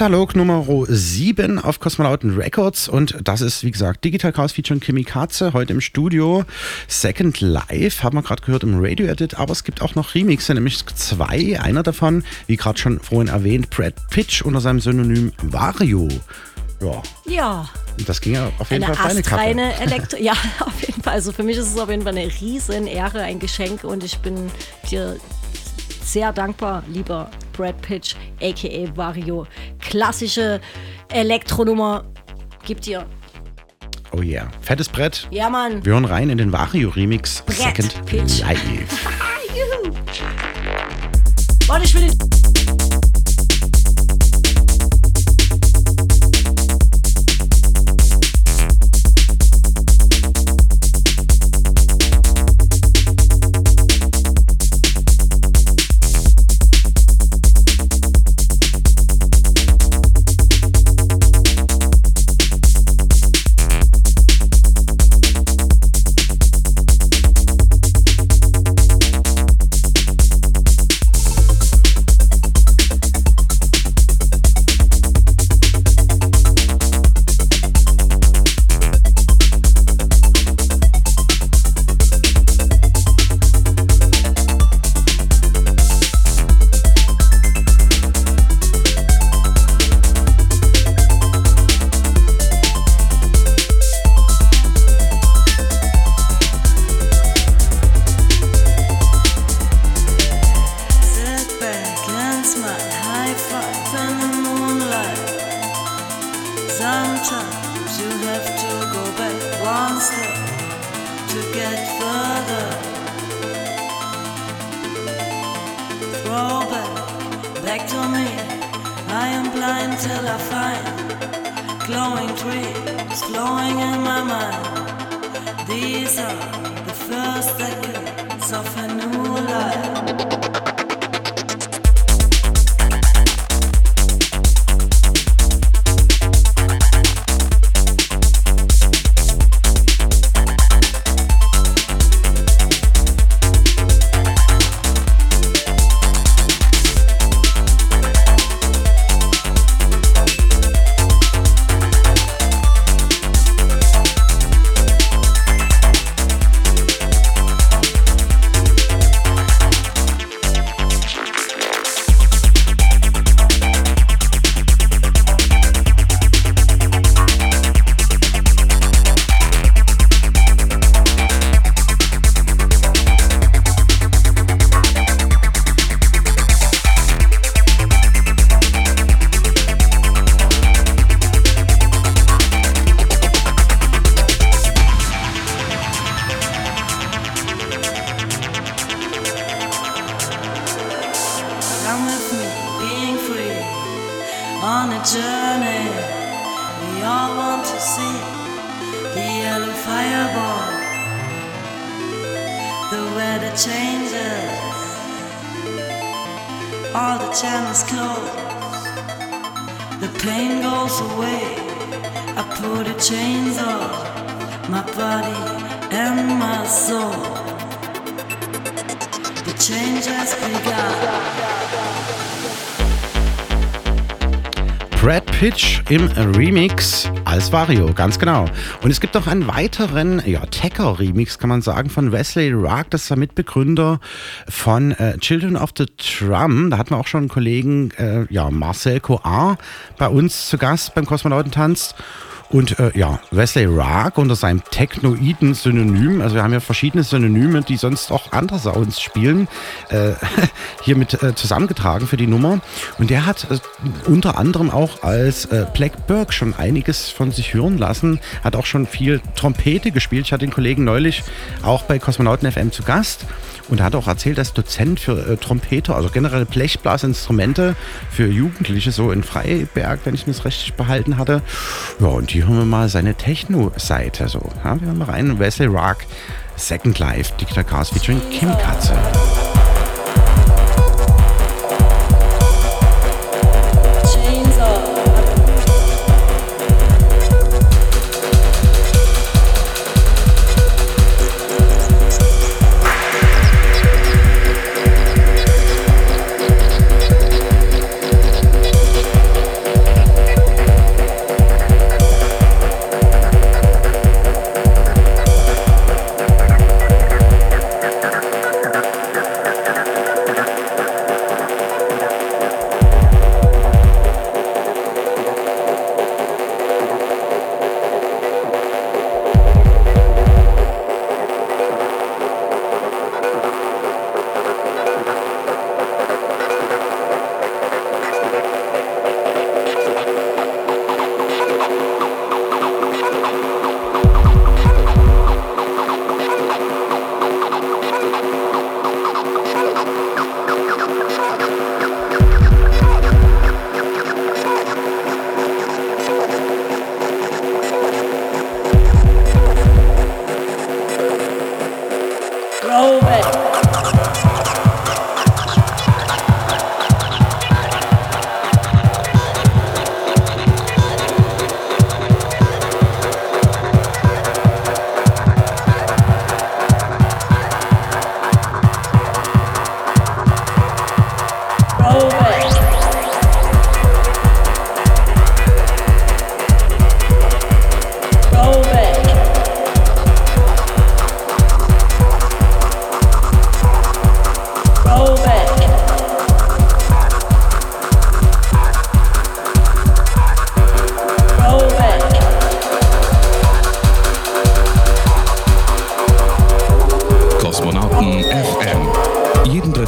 Katalog Nummer 7 auf Kosmonauten Records und das ist, wie gesagt, Digital Chaos featuring Kimi Katze, heute im Studio. Second Life, haben wir gerade gehört im Radio Edit, aber es gibt auch noch Remixe, nämlich zwei. Einer davon, wie gerade schon vorhin erwähnt, Brad Pitch unter seinem Synonym Vario. Ja, Ja, das ging ja auf jeden eine Fall auf deine Kappe. <laughs> Elektro. Ja, <laughs> auf jeden Fall. Also für mich ist es auf jeden Fall eine riesen Ehre, ein Geschenk und ich bin dir sehr dankbar, lieber Brad Pitch, aka Vario. Klassische Elektronummer. Gib dir. Oh yeah, fettes Brett. Ja, Mann. Wir hören rein in den Vario Remix Brett Second Pitch. Live. <laughs> Juhu. Warte, ich will den. Im Remix als Vario, ganz genau. Und es gibt noch einen weiteren, ja, Tacker-Remix, kann man sagen, von Wesley Rock, das ist der Mitbegründer von äh, Children of the Drum. Da hatten wir auch schon einen Kollegen, äh, ja, Marcel Coar bei uns zu Gast beim Kosmonautentanz. Und äh, ja, Wesley Rock unter seinem technoiden Synonym, also wir haben ja verschiedene Synonyme, die sonst auch andere Sounds spielen, äh, <laughs> hier mit äh, zusammengetragen für die Nummer. Und der hat äh, unter anderem auch als äh, Black Burke schon einiges von sich hören lassen, hat auch schon viel Trompete gespielt. Ich hatte den Kollegen neulich auch bei Kosmonauten FM zu Gast. Und er hat auch erzählt, dass Dozent für äh, Trompeter, also generell Blechblasinstrumente für Jugendliche, so in Freiberg, wenn ich das richtig behalten hatte. Ja, und hier hören wir mal seine Techno-Seite. So, ja, wir mal rein. Wesley Rock, Second Life, Digital Cars featuring Kim Katze.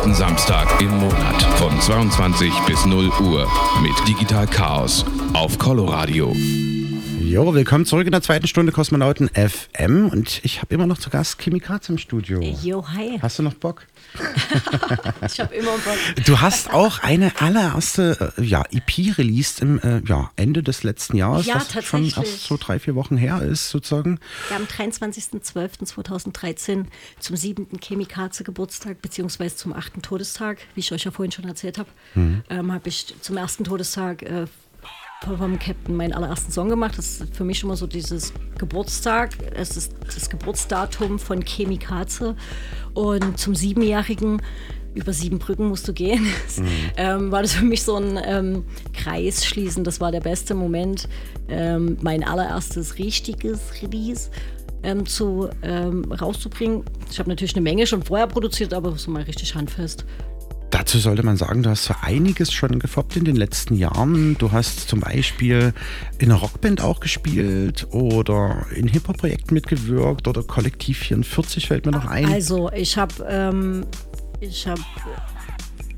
Dritten Samstag im Monat von 22 bis 0 Uhr mit Digital Chaos auf Coloradio. Jo, willkommen zurück in der zweiten Stunde Kosmonauten FM und ich habe immer noch zu Gast Kimi Katz im Studio. Jo, hi. Hast du noch Bock? <laughs> Ich habe immer Bock. Du hast auch eine allererste äh, ja, EP released im äh, ja, Ende des letzten Jahres, Ja, was schon erst so drei, vier Wochen her ist, sozusagen. Ja, am 23.12.2013 zum siebten Chemikaze Geburtstag, beziehungsweise zum achten Todestag, wie ich euch ja vorhin schon erzählt habe, Mhm. ähm, habe ich zum ersten Todestag äh, vom Captain meinen allerersten Song gemacht. Das ist für mich immer so dieses Geburtstag. Es ist das Geburtsdatum von Chemikaze. Und zum Siebenjährigen, über sieben Brücken musst du gehen, <laughs> ähm, war das für mich so ein ähm, Kreis schließen. Das war der beste Moment. Ähm, mein allererstes richtiges Release. Ähm, zu ähm, rauszubringen. Ich habe natürlich eine Menge schon vorher produziert, aber so mal richtig handfest. Dazu sollte man sagen, du hast so einiges schon gefoppt in den letzten Jahren. Du hast zum Beispiel in einer Rockband auch gespielt oder in Hip-Hop-Projekten mitgewirkt oder Kollektiv 44 fällt mir noch ein. Also ich habe ähm, habe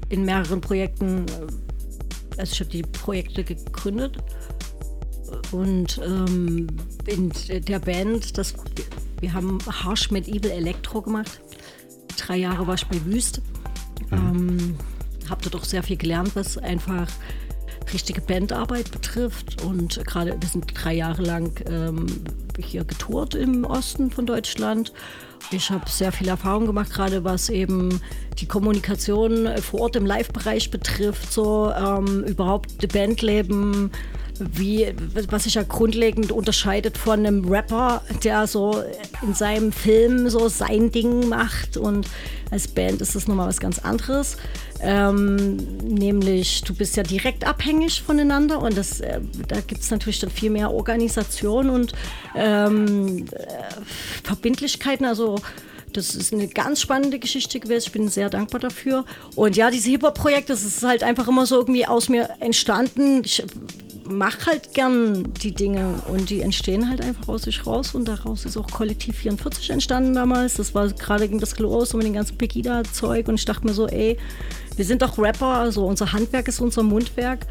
in mehreren Projekten, äh, also ich habe die Projekte gegründet und ähm, in der Band, das, wir haben Harsh mit Evil Electro gemacht. Drei Jahre war ich bei Wüst. Ähm, habe dort auch sehr viel gelernt, was einfach richtige Bandarbeit betrifft. Und gerade wir sind drei Jahre lang ähm, hier getourt im Osten von Deutschland. Ich habe sehr viel Erfahrung gemacht, gerade was eben die Kommunikation vor Ort im Live-Bereich betrifft, so ähm, überhaupt Bandleben, wie, was sich ja grundlegend unterscheidet von einem Rapper, der so in seinem Film so sein Ding macht und als Band ist das nochmal was ganz anderes. Ähm, nämlich, du bist ja direkt abhängig voneinander und das, äh, da gibt es natürlich dann viel mehr Organisation und ähm, äh, Verbindlichkeiten. Also das ist eine ganz spannende Geschichte gewesen. Ich bin sehr dankbar dafür. Und ja, diese Hip-Hop-Projekte, das ist halt einfach immer so irgendwie aus mir entstanden. Ich mache halt gern die Dinge und die entstehen halt einfach aus sich raus und daraus ist auch Kollektiv 44 entstanden damals. Das war gerade ging das los so mit dem ganzen Pegida-Zeug und ich dachte mir so, ey, wir sind doch Rapper, also unser Handwerk ist unser Mundwerk.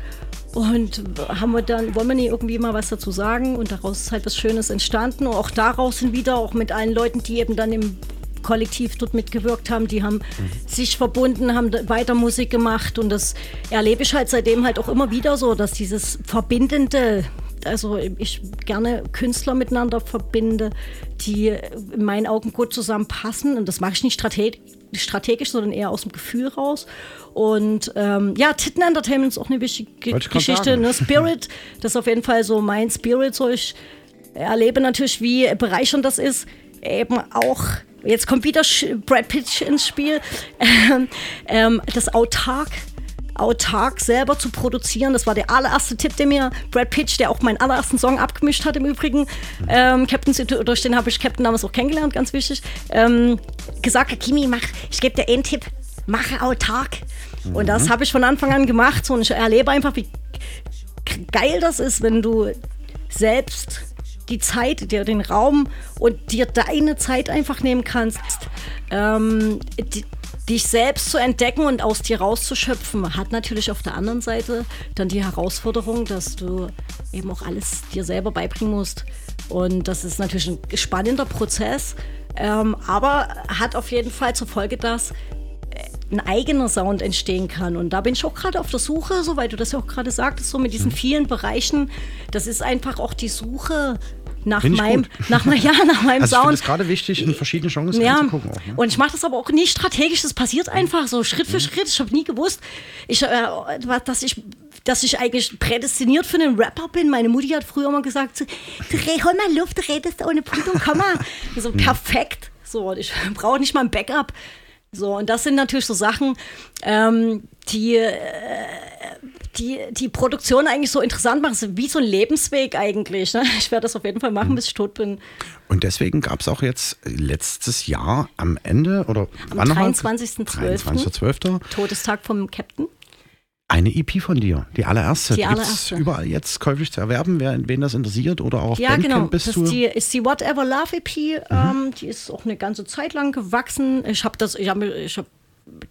Und haben wir dann, wollen wir nicht irgendwie mal was dazu sagen? Und daraus ist halt was Schönes entstanden. Und auch daraus sind wieder, auch mit allen Leuten, die eben dann im Kollektiv dort mitgewirkt haben, die haben sich verbunden, haben weiter Musik gemacht und das erlebe ich halt seitdem halt auch immer wieder so, dass dieses Verbindende, also ich gerne Künstler miteinander verbinde, die in meinen Augen gut zusammenpassen und das mache ich nicht strategisch strategisch, sondern eher aus dem Gefühl raus. Und ähm, ja, Titten Entertainment ist auch eine wichtige Geschichte. Ne? Spirit, <laughs> das ist auf jeden Fall so mein Spirit. So ich erlebe natürlich, wie bereichernd das ist. Eben auch, jetzt kommt wieder Brad Pitt ins Spiel, ähm, ähm, das Autark autark selber zu produzieren. Das war der allererste Tipp, den mir Brad Pitch, der auch meinen allerersten Song abgemischt hat im Übrigen, ähm, Captain, durch den habe ich Captain damals auch kennengelernt, ganz wichtig, ähm, gesagt hat, Kimi, mach, ich gebe dir einen Tipp, mache autark. Mhm. Und das habe ich von Anfang an gemacht so, und ich erlebe einfach, wie geil das ist, wenn du selbst die Zeit, dir den Raum und dir deine Zeit einfach nehmen kannst. Ähm, die, dich selbst zu entdecken und aus dir rauszuschöpfen, hat natürlich auf der anderen Seite dann die Herausforderung, dass du eben auch alles dir selber beibringen musst. Und das ist natürlich ein spannender Prozess, ähm, aber hat auf jeden Fall zur Folge, dass ein eigener Sound entstehen kann. Und da bin ich auch gerade auf der Suche, so weil du das ja auch gerade sagtest, so mit diesen Mhm. vielen Bereichen. Das ist einfach auch die Suche nach meinem, <laughs> nach, ja, nach meinem also Sound. es gerade wichtig, in verschiedene Genres Ja. Auch, ne? und ich mache das aber auch nicht strategisch, das passiert einfach so Schritt Mhm. für Schritt. Ich habe nie gewusst, ich, äh, dass ich dass ich eigentlich prädestiniert für einen Rapper bin. Meine Mutti hat früher immer gesagt, so, hol mal Luft, redest ohne Punkt und Komma. <laughs> So Mhm. perfekt. So, und ich <laughs> brauche nicht mal ein Backup. So, und das sind natürlich so Sachen, ähm, die, äh, die die Produktion eigentlich so interessant machen. Es ist wie so ein Lebensweg eigentlich. Ne? Ich werde das auf jeden Fall machen, bis ich tot bin. Und deswegen gab es auch jetzt letztes Jahr am Ende oder Am wann nochmal? 23.12. 23.12. Todestag vom Captain. Eine EP von dir, die allererste. Die Gibt's allererste. überall jetzt käuflich zu erwerben, wer, wen das interessiert oder auch auf Ja, Bandcamp genau. bist Das du. Mhm. ist die, ist die Whatever Love EP. Ähm, die ist auch eine ganze Zeit lang gewachsen. Ich habe das, ich habe ich hab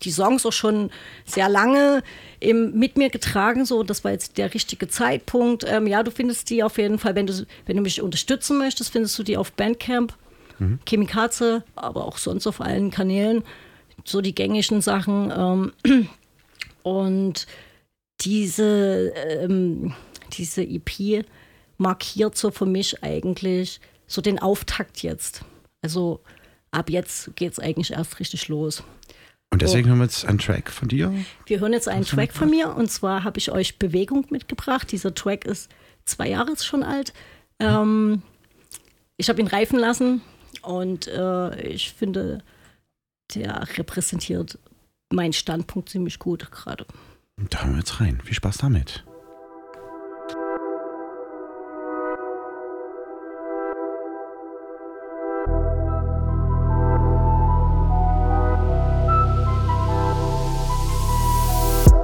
die Songs auch schon sehr lange im, mit mir getragen. So, das war jetzt der richtige Zeitpunkt. Ähm, ja, du findest die auf jeden Fall, wenn du, wenn du mich unterstützen möchtest, findest du die auf Bandcamp, Mhm. Chemikaze, aber auch sonst auf allen Kanälen. So die gängigen Sachen. Ähm, <clears throat> und diese, ähm, diese EP markiert so für mich eigentlich so den Auftakt jetzt. Also ab jetzt geht es eigentlich erst richtig los. Und deswegen Oh. hören wir jetzt einen Track von dir. Wir hören jetzt einen Track von mir und zwar habe ich euch Bewegung mitgebracht. Dieser Track ist zwei Jahre schon alt. Ähm, ich habe ihn reifen lassen und äh, ich finde, der repräsentiert meinen Standpunkt ziemlich gut gerade. Da hören wir jetzt rein. Viel Spaß damit.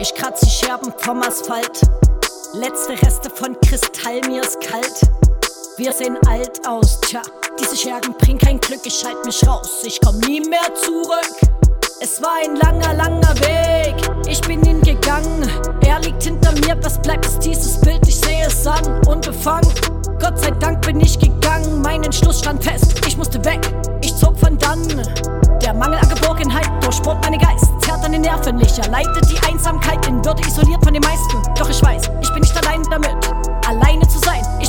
Ich kratze die Scherben vom Asphalt. Letzte Reste von Kristall, mir ist kalt. Wir sehen alt aus, tja. Diese Schergen bringen kein Glück, ich schalt mich raus. Ich komm nie mehr zurück. Es war ein langer, langer Weg. Ich bin ihn gegangen. Er liegt hinter mir, was bleibt ist dieses Bild? Ich sehe es an, unbefangen. Gott sei Dank bin ich gegangen. Mein Entschluss stand fest, ich musste weg. Ich zog von dann. Der Mangel an Geborgenheit durchbohrt meine Geist, zerrt an den Nerven nicht. Er leitet die Einsamkeit in Würde, isoliert von den meisten. Doch ich weiß, ich bin nicht allein damit, alleine zu.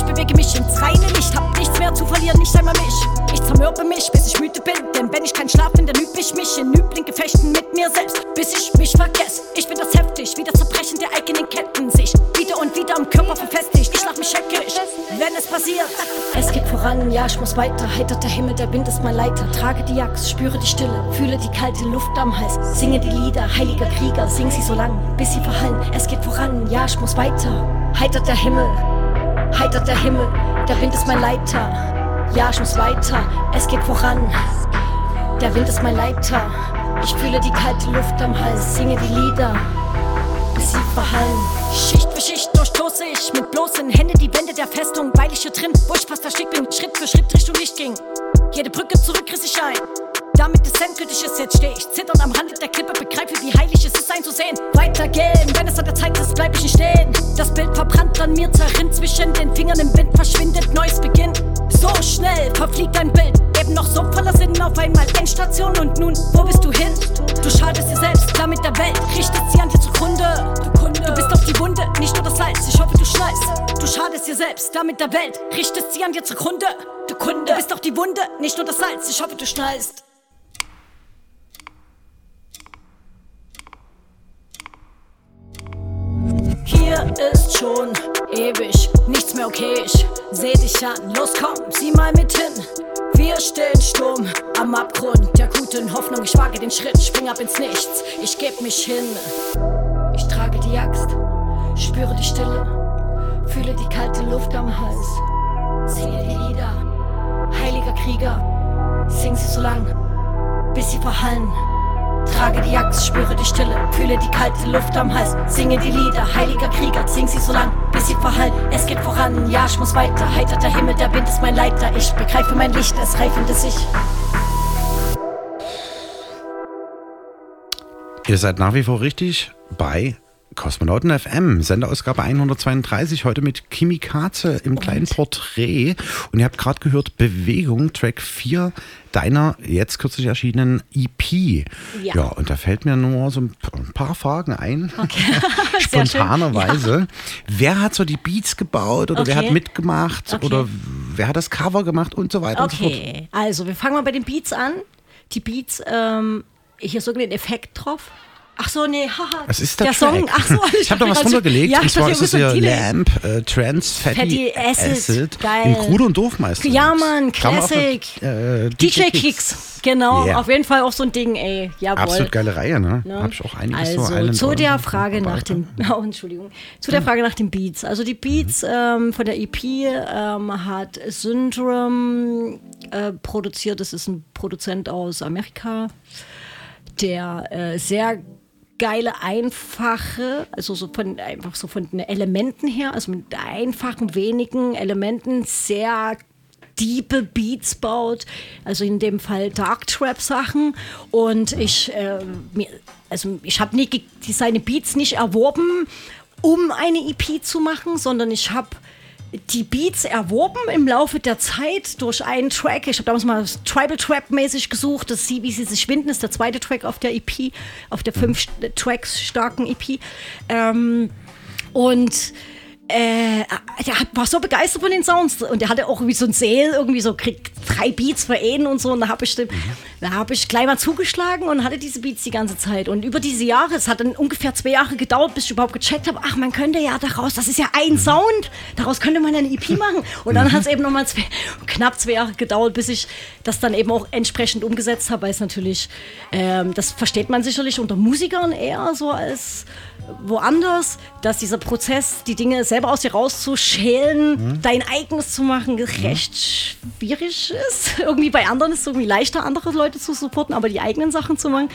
Ich bewege mich ins reine Licht, hab nichts mehr zu verlieren, nicht einmal mich. Ich zermürbe mich, bis ich müde bin, denn wenn ich keinen Schlaf finde, üb ich mich in üblen Gefechten mit mir selbst, bis ich mich vergesse. Ich bin das heftig, wie das Zerbrechen der eigenen Ketten sich wieder und wieder am Körper verfestigt. Ich lach mich heckisch, wenn es passiert. Es geht voran, ja, ich muss weiter. Heitert der Himmel, der Wind ist mein Leiter. Trage die Axt, spüre die Stille, fühle die kalte Luft am Hals. Singe die Lieder, heiliger Krieger, sing sie so lang, bis sie verhallen. Es geht voran, ja, ich muss weiter. Heitert der Himmel, heitert der Himmel, der Wind ist mein Leiter. Ja, ich muss weiter, es geht voran. Der Wind ist mein Leiter. Ich fühle die kalte Luft am Hals, singe die Lieder, bis sie verhallen. Schicht für Schicht durchstoße ich mit bloßen Händen die Wände der Festung, weil ich hier drin, wo ich fast versteckt bin, Schritt für Schritt Richtung Licht ging. Jede Brücke zurück riss ich ein. Damit es endgültig ist, jetzt steh ich zitternd am Rand der Klippe, begreife, wie heilig es ist, einzusehen. Weitergehen, wenn es an der Zeit ist, bleib ich nicht stehen. Das Bild verbrannt an mir, zerrinnt zwischen den Fingern im Wind, verschwindet, neues beginnt. So schnell verfliegt dein Bild, eben noch so voller Sinn, auf einmal Endstation und nun, wo bist du hin? Du schadest dir selbst, damit der Welt, richtet sie an dir zugrunde. Du bist auf die Wunde, nicht nur das Salz, ich hoffe, du schneist. Du schadest dir selbst, damit der Welt, richtest sie an dir zugrunde. Du Kunde, du bist auf die Wunde, nicht nur das Salz, ich hoffe, du schnallst. Hier ist schon ewig nichts mehr okay. Ich seh dich an, los komm, sieh mal mit hin. Wir stehen stumm am Abgrund der guten Hoffnung. Ich wage den Schritt, spring ab ins Nichts. Ich geb mich hin. Ich trage die Axt, spüre die Stille, fühle die kalte Luft am Hals. Singe die Lieder, heiliger Krieger, sing sie so lang, bis sie verhallen. Trage die Axt, spüre die Stille, fühle die kalte Luft am Hals. Singe die Lieder, heiliger Krieger, sing sie so lang, bis sie verhallen. Es geht voran, ja, ich muss weiter. Heiter der Himmel, der Wind ist mein Leiter. Ich begreife mein Licht, es reifende sich. Ihr seid nach wie vor richtig bei Kosmonauten FM, Senderausgabe 132, heute mit Kimi Katze im kleinen Porträt. Und ihr habt gerade gehört Bewegung, Track 4 deiner jetzt kürzlich erschienenen EP. Ja. ja, und da fällt mir nur so ein paar Fragen ein, Okay. <laughs> Spontanerweise. Wer hat so die Beats gebaut oder wer Okay. hat mitgemacht Okay. oder wer hat das Cover gemacht und so weiter und so fort? Okay, also wir fangen mal bei den Beats an. Die Beats, ähm, hier ist irgendein Effekt drauf. Ach so, nee, haha. Was ist der, der? Song? Ach so, ich habe da was runtergelegt. Ja, und ich zwar ist es mit Lamp äh, Trans Fatty, Fatty Acid. Geil. in Krude und Dorfmeister. Ja, Mann, Classic. eine, äh, DJ Kicks. Genau, Yeah. auf jeden Fall auch so ein Ding, ey. Jawohl. Absolut geile Reihe, ne? Ne? Habe ich auch einiges also, so Island zu der Frage nach den <laughs> oh, Entschuldigung zu der Frage nach den Beats also die Beats ähm, von der EP ähm, hat Syndrome äh, produziert das ist ein Produzent aus Amerika der äh, sehr geile, einfache, also so von einfach so von den Elementen her, also mit einfachen, wenigen Elementen sehr diepe Beats baut, also in dem Fall Dark Trap Sachen. Und ich äh, also ich habe nie seine Beats nicht erworben, um eine EP zu machen, sondern ich habe die Beats erworben im Laufe der Zeit durch einen Track. Ich habe damals mal Tribal Trap mäßig gesucht. Das Sie, wie sie sich winden, ist der zweite Track auf der EP, auf der fünf St- Tracks starken EP. Ähm, und äh, der hat, war so begeistert von den Sounds. Und der hatte auch wie so ein Sale, irgendwie so kriegt drei Beats für ihn und so. Und da habe ich, da habe ich gleich mal zugeschlagen und hatte diese Beats die ganze Zeit. Und über diese Jahre, es hat dann ungefähr zwei Jahre gedauert, bis ich überhaupt gecheckt habe, ach man könnte ja daraus, das ist ja ein Sound, daraus könnte man eine EP <laughs> machen. Und dann hat es eben nochmal knapp zwei Jahre gedauert, bis ich das dann eben auch entsprechend umgesetzt habe, weil es natürlich, ähm, das versteht man sicherlich unter Musikern eher so als woanders, dass dieser Prozess, die Dinge selber aus dir rauszuschälen, dein eigenes zu machen, recht schwierig ist. <laughs> Irgendwie bei anderen ist es irgendwie leichter, andere Leute zu supporten, aber die eigenen Sachen zu machen,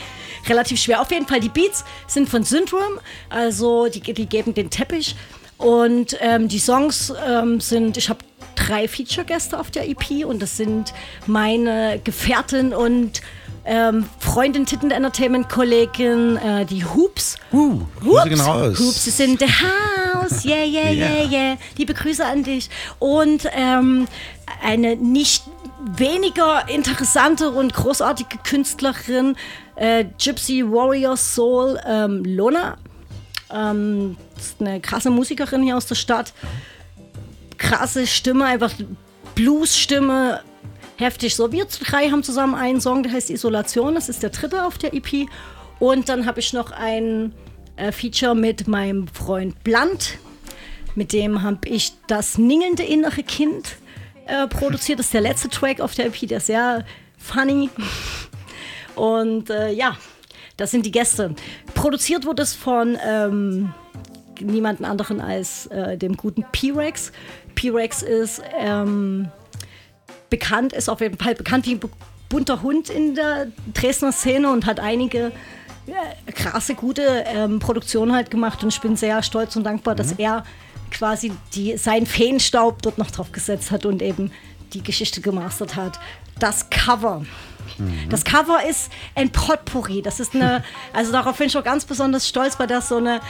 relativ schwer. Auf jeden Fall, die Beats sind von Syndrome, also die, die geben den Teppich. Und ähm, die Songs ähm, sind, ich habe drei Feature-Gäste auf der EP und das sind meine Gefährtin und ähm, Freundin Titten Entertainment Kollegin, äh, die Hoops. Uh, Grüße gehen raus. Hoops is in the house. Yeah, yeah, <laughs> yeah, Yeah. yeah. Liebe Grüße an dich. Und ähm, eine nicht weniger interessante und großartige Künstlerin, äh, Gypsy Warrior Soul ähm, Lona. Ähm, das ist eine krasse Musikerin hier aus der Stadt. Krasse Stimme, einfach Blues-Stimme, heftig. So, wir drei haben zusammen einen Song, der heißt Isolation. Das ist der dritte auf der EP. Und dann habe ich noch ein äh, Feature mit meinem Freund Blunt. Mit dem habe ich das ningelnde innere Kind äh, produziert. Das ist der letzte Track auf der EP, der ist sehr funny. <laughs> Und äh, ja, das sind die Gäste. Produziert wurde es von ähm, niemanden anderen als äh, dem guten P-Rex. P-Rex ist ähm, bekannt, ist auf jeden Fall bekannt wie ein bu- bunter Hund in der Dresdner Szene und hat einige äh, krasse, gute ähm, Produktion halt gemacht und ich bin sehr stolz und dankbar, dass er quasi die, seinen Feenstaub dort noch drauf gesetzt hat und eben die Geschichte gemastert hat. Das Cover. Das Cover ist ein Potpourri. Das ist eine, <laughs> also darauf bin ich auch ganz besonders stolz, weil das so eine,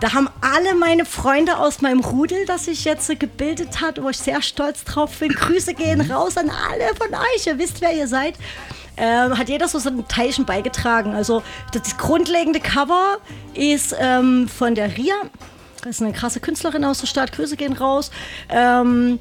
da haben alle meine Freunde aus meinem Rudel, das sich jetzt gebildet hat, wo ich sehr stolz drauf bin. Grüße gehen raus an alle von euch. Ihr wisst, wer ihr seid. Ähm, hat jeder so sein Teilchen beigetragen. Also das grundlegende Cover ist ähm, von der Ria. Das ist eine krasse Künstlerin aus der Stadt. Grüße gehen raus. Ähm,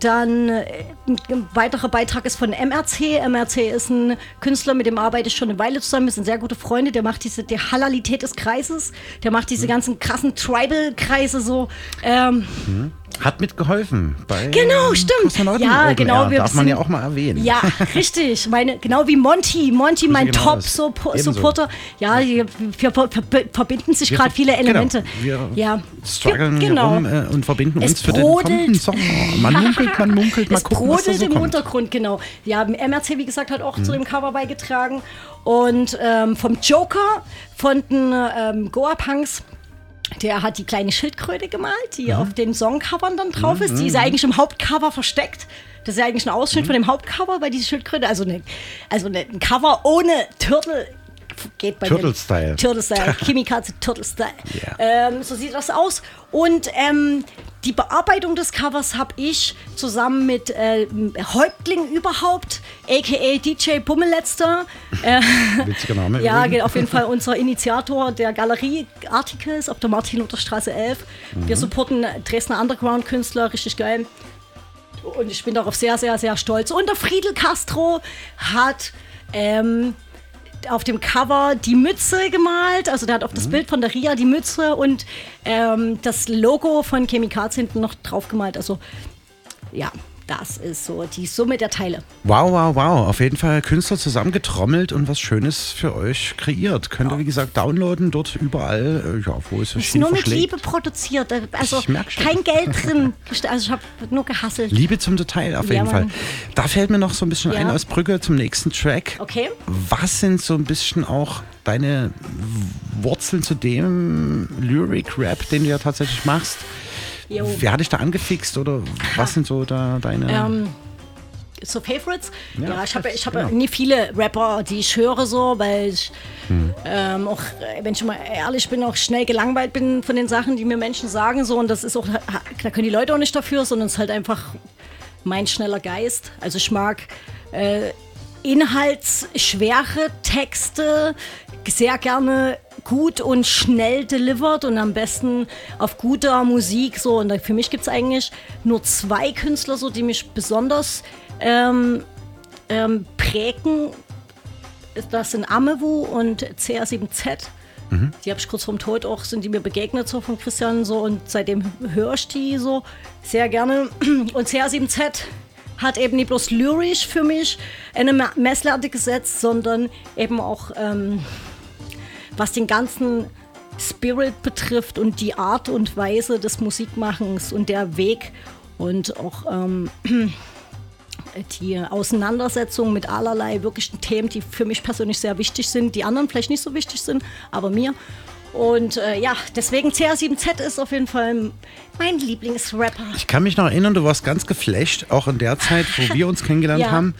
dann äh, ein weiterer Beitrag ist von MRC. MRC ist ein Künstler, mit dem arbeite ich schon eine Weile zusammen. Wir sind sehr gute Freunde. Der macht diese die Halalität des Kreises. Der macht diese ganzen krassen Tribal-Kreise so. Ähm, Hat mitgeholfen bei Genau, stimmt. Ja, Open genau, wir Darf man ja auch mal erwähnen. Ja, richtig. Meine, genau wie Monty. Monty, mein genau. Top-Supporter. Ja, wir, wir ver verbinden sich Wir gerade viele Elemente. Genau. Wir ja. strugglen Wir- genau. rum äh, und verbinden Es uns für den brodelt. kommenden Song. Man munkelt, man munkelt, <laughs> was da brodelt so im kommt. Untergrund, genau. Ja, MRC, wie gesagt, hat auch Mhm. zu dem Cover beigetragen. Und ähm, vom Joker, von den ähm, Goa-Punks, der hat die kleine Schildkröte gemalt, die auf den Songcovern dann drauf ist. Die ist ja eigentlich im Hauptcover versteckt. Das ist ja eigentlich ein Ausschnitt von dem Hauptcover bei dieser Schildkröte. Also, eine, also eine, ein Cover ohne Turtle geht bei Turtle. Style. Turtle Style. <laughs> Kimikaze Turtle Style. Ähm, so sieht das aus. Und ähm, die Bearbeitung des Covers habe ich zusammen mit äh, Häuptling überhaupt, a.k.a. DJ Bummelletzter. Äh, Witziger Name ja, übrigens. auf jeden Fall unser Initiator der Galerie Articles auf der Martin-Luther-Straße 11. Wir Mhm. supporten Dresdner Underground-Künstler, richtig geil. Und ich bin darauf sehr, sehr, sehr stolz. Und der Friedel Castro hat ähm, auf dem Cover die Mütze gemalt. Also der hat auf das Bild von der Ria die Mütze und ähm, das Logo von Chemikats hinten noch drauf gemalt. Also ja, das ist so die Summe der Teile. Wow, wow, wow. Auf jeden Fall Künstler zusammengetrommelt und was Schönes für euch kreiert. Könnt ihr, wie gesagt, downloaden dort überall, äh, ja, wo es euch Ist nur mit. Liebe produziert. Also merk schon. kein Geld drin. Also ich habe nur gehasselt. Liebe zum Detail auf Ja, jeden Fall. Da fällt mir noch so ein bisschen Ja. ein als Brücke zum nächsten Track. Okay. Was sind so ein bisschen auch deine Wurzeln zu dem Lyric-Rap, den du ja tatsächlich machst? Jo. Wer hat dich da angefixt oder was sind so da deine... Ähm, so Favorites? Ja, Ja, ich habe ich hab genau. nie viele Rapper, die ich höre so, weil ich Hm. ähm, auch, wenn ich mal ehrlich bin, auch schnell gelangweilt bin von den Sachen, die mir Menschen sagen so und das ist auch, da können die Leute auch nicht dafür, sondern es ist halt einfach mein schneller Geist. Also ich mag äh, inhaltsschwere Texte sehr gerne gut und schnell delivered und am besten auf guter Musik so und für mich gibt es eigentlich nur zwei Künstler so, die mich besonders ähm, ähm, prägen. Das sind Amewu und CR7Z. Mhm. Die habe ich kurz vorm Tod auch, sind die mir begegnet so von Christian so und seitdem höre ich die so sehr gerne. <clears throat> Und CR7Z hat eben nicht bloß lyrisch für mich eine Messlatte gesetzt, sondern eben auch ähm, was den ganzen Spirit betrifft und die Art und Weise des Musikmachens und der Weg und auch ähm, <clears throat> die Auseinandersetzung mit allerlei wirklichen Themen, die für mich persönlich sehr wichtig sind, die anderen vielleicht nicht so wichtig sind, aber mir. Und äh, ja, deswegen CR7Z ist auf jeden Fall mein Lieblingsrapper. Ich kann mich noch erinnern, du warst ganz geflasht, auch in der Zeit, wo wir uns kennengelernt <laughs> Ja. haben.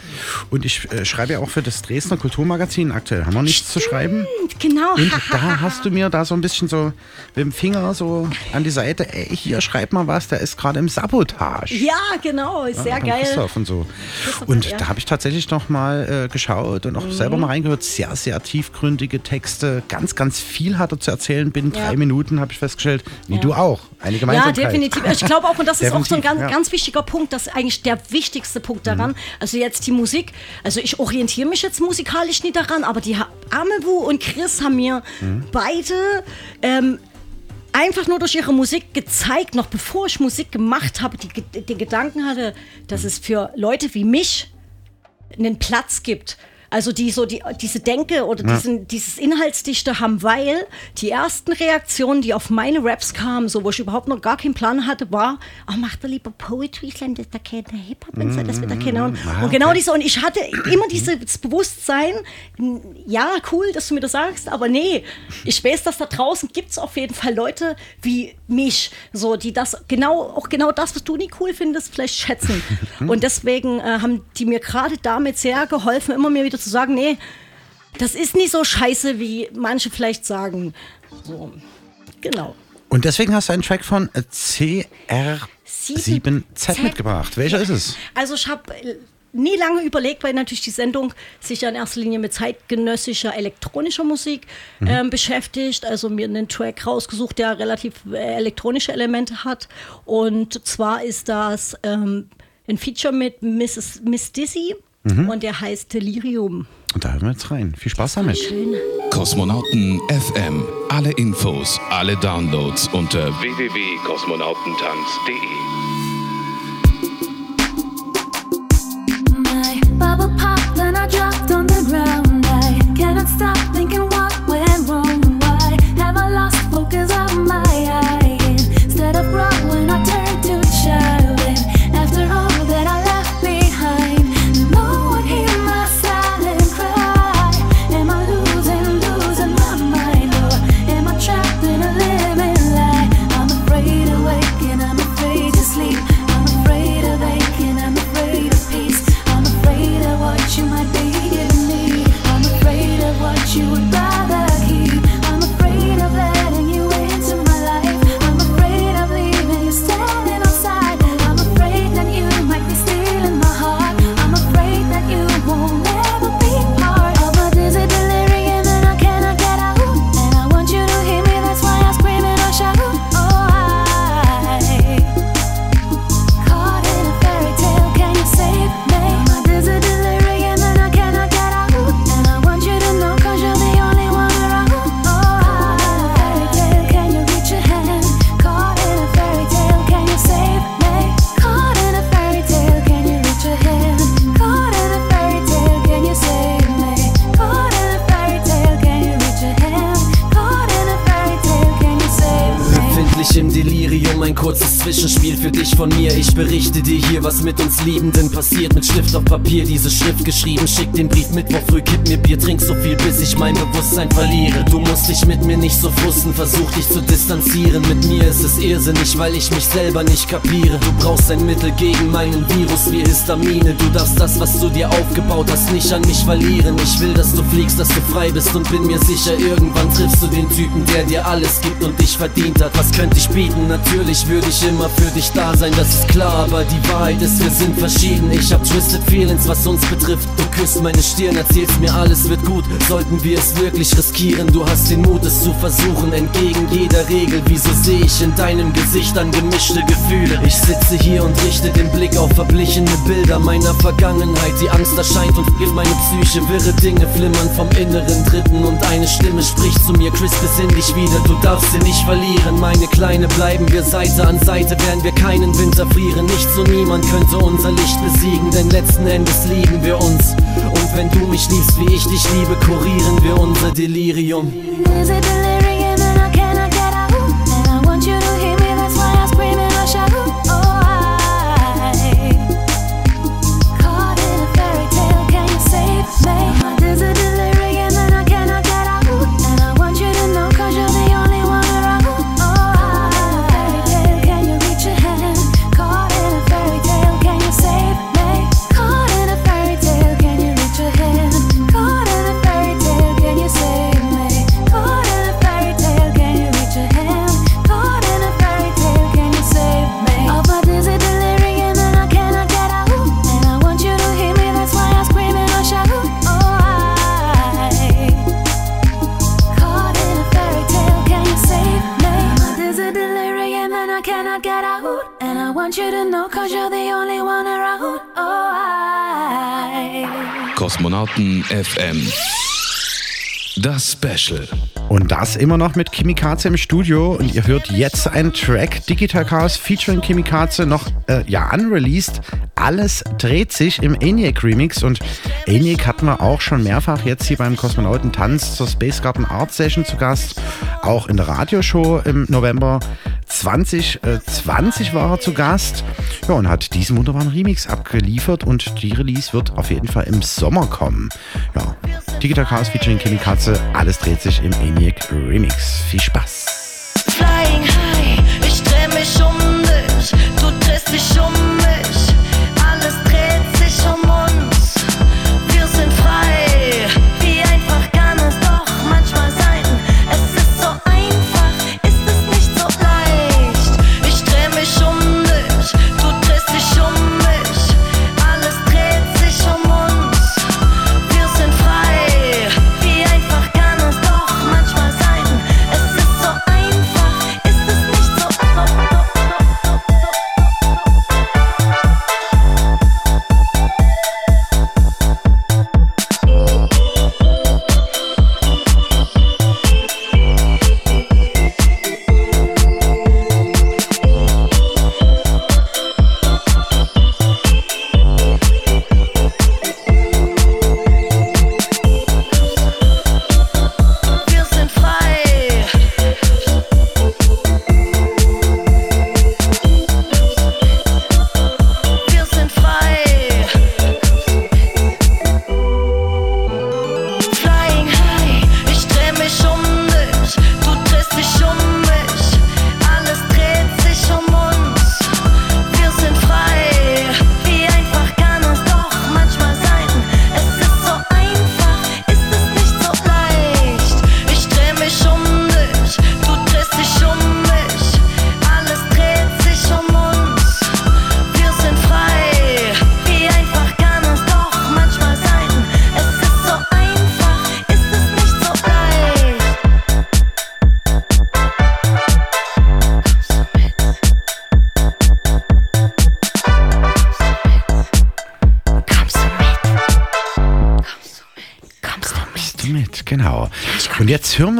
Und ich äh, schreibe ja auch für das Dresdner Kulturmagazin. Aktuell haben wir nichts zu schreiben. Genau. Und <laughs> da hast du mir da so ein bisschen so mit dem Finger so an die Seite, ey, hier schreib mal was, der ist gerade im Sabotage. Ja, genau, ist sehr Ja, beim geil. Christoph und so. Christoph, Und ja. da habe ich tatsächlich noch mal äh, geschaut und auch Mhm. selber mal reingehört. Sehr, sehr tiefgründige Texte. Ganz, ganz viel hat er zu erzählen. Binnen drei Minuten habe ich festgestellt. Wie Ja. du auch. Eine Ja, Definitiv. Ich glaube auch, und das ist auch so ein ganz, ja. ganz wichtiger Punkt, das ist eigentlich der wichtigste Punkt daran. Mhm. Also jetzt die Musik, also ich orientiere mich jetzt musikalisch nie daran, aber die Amewu und Chris haben mir Mhm. beide ähm, einfach nur durch ihre Musik gezeigt, noch bevor ich Musik gemacht habe, die, den Gedanken hatte, dass es für Leute wie mich einen Platz gibt. Also die so die, diese Denke oder Ja. diesen, dieses Inhaltsdichte haben, weil die ersten Reaktionen, die auf meine Raps kamen, so wo ich überhaupt noch gar keinen Plan hatte, war, oh, macht er lieber Poetry Slam, das ist da keine Hip-Hop und so, das wird da keine Ahnung. Ah, Und genau okay. diese, und ich hatte immer dieses Bewusstsein, ja, cool, dass du mir das sagst, aber nee, ich weiß, dass da draußen gibt es auf jeden Fall Leute wie mich, so, die das genau, auch genau das, was du nicht cool findest, vielleicht schätzen. <laughs> und deswegen äh, haben die mir gerade damit sehr geholfen, immer mir wieder zu sagen, nee, das ist nicht so scheiße, wie manche vielleicht sagen. So, genau. Und deswegen hast du einen Track von äh, CR7Z Z. mitgebracht. Welcher ist es? Also ich habe nie lange überlegt, weil natürlich die Sendung sich ja in erster Linie mit zeitgenössischer elektronischer Musik Mhm. ähm, beschäftigt. Also mir einen Track rausgesucht, der relativ äh, elektronische Elemente hat. Und zwar ist das ähm, ein Feature mit Mrs. Miss Dizzy Mhm. und der heißt Delirium. Und da hören wir jetzt rein. Viel Spaß damit. Schön. Kosmonauten FM. Alle Infos, alle Downloads unter www.kosmonautentanz.de. Bubble popped and I dropped on the ground. I cannot stop thinking Mit Papier, diese Schrift geschrieben. Schick den Brief Mittwoch früh, kipp mir Bier, trink so viel, bis ich mein Bewusstsein verliere. Du musst dich mit mir nicht so frusten, versuch dich zu distanzieren. Mit mir ist es irrsinnig, weil ich mich selber nicht kapiere. Du brauchst ein Mittel gegen meinen Virus wie Histamine. Du darfst das, was du dir aufgebaut hast, nicht an mich verlieren. Ich will, dass du fliegst, dass du frei bist und bin mir sicher, irgendwann triffst du den Typen, der dir alles gibt und dich verdient hat. Was könnte ich bieten? Natürlich würde ich immer für dich da sein, das ist klar, aber die Wahrheit ist, wir sind verschieden. Ich hab twisted feelings, was uns betrifft. Du küsst meine Stirn, erzählst mir, alles wird gut. Sollten wir es wirklich riskieren? Du hast den Mut, es zu versuchen, entgegen jeder Regel. Wieso sehe ich in deinem Gesicht dann gemischte Gefühle? Ich sitze hier und richte den Blick auf verblichene Bilder meiner Vergangenheit. Die Angst erscheint und gibt meine Psyche. Wirre Dinge flimmern vom inneren Dritten und eine Stimme spricht zu mir. Chris, besinn dich wieder, du darfst sie nicht verlieren. Meine Kleine, bleiben wir Seite an Seite, werden wir keinen Winter frieren. Nichts und niemand könnte unser Licht besiegen, denn letzten Endes lieben wir uns. Und wenn du mich liebst, wie ich dich liebe, kurieren wir unser delirium I Kosmonauten FM. Das Special. Und das immer noch mit Kimikaze im Studio. Und ihr hört jetzt einen Track Digital Chaos featuring Kimikaze noch äh, ja unreleased. Alles dreht sich im ENIAC Remix. Und ENIAC hatten wir auch schon mehrfach jetzt hier beim Kosmonautentanz zur Space Garden Art Session zu Gast. Auch in der Radioshow im November 2020 war er zu Gast. Ja, und hat diesen wunderbaren Remix abgeliefert. Und die Release wird auf jeden Fall im Sommer kommen. Ja, Digital Chaos featuring Kimikaze. Alles dreht sich im ENIAC Remix. Viel Spaß.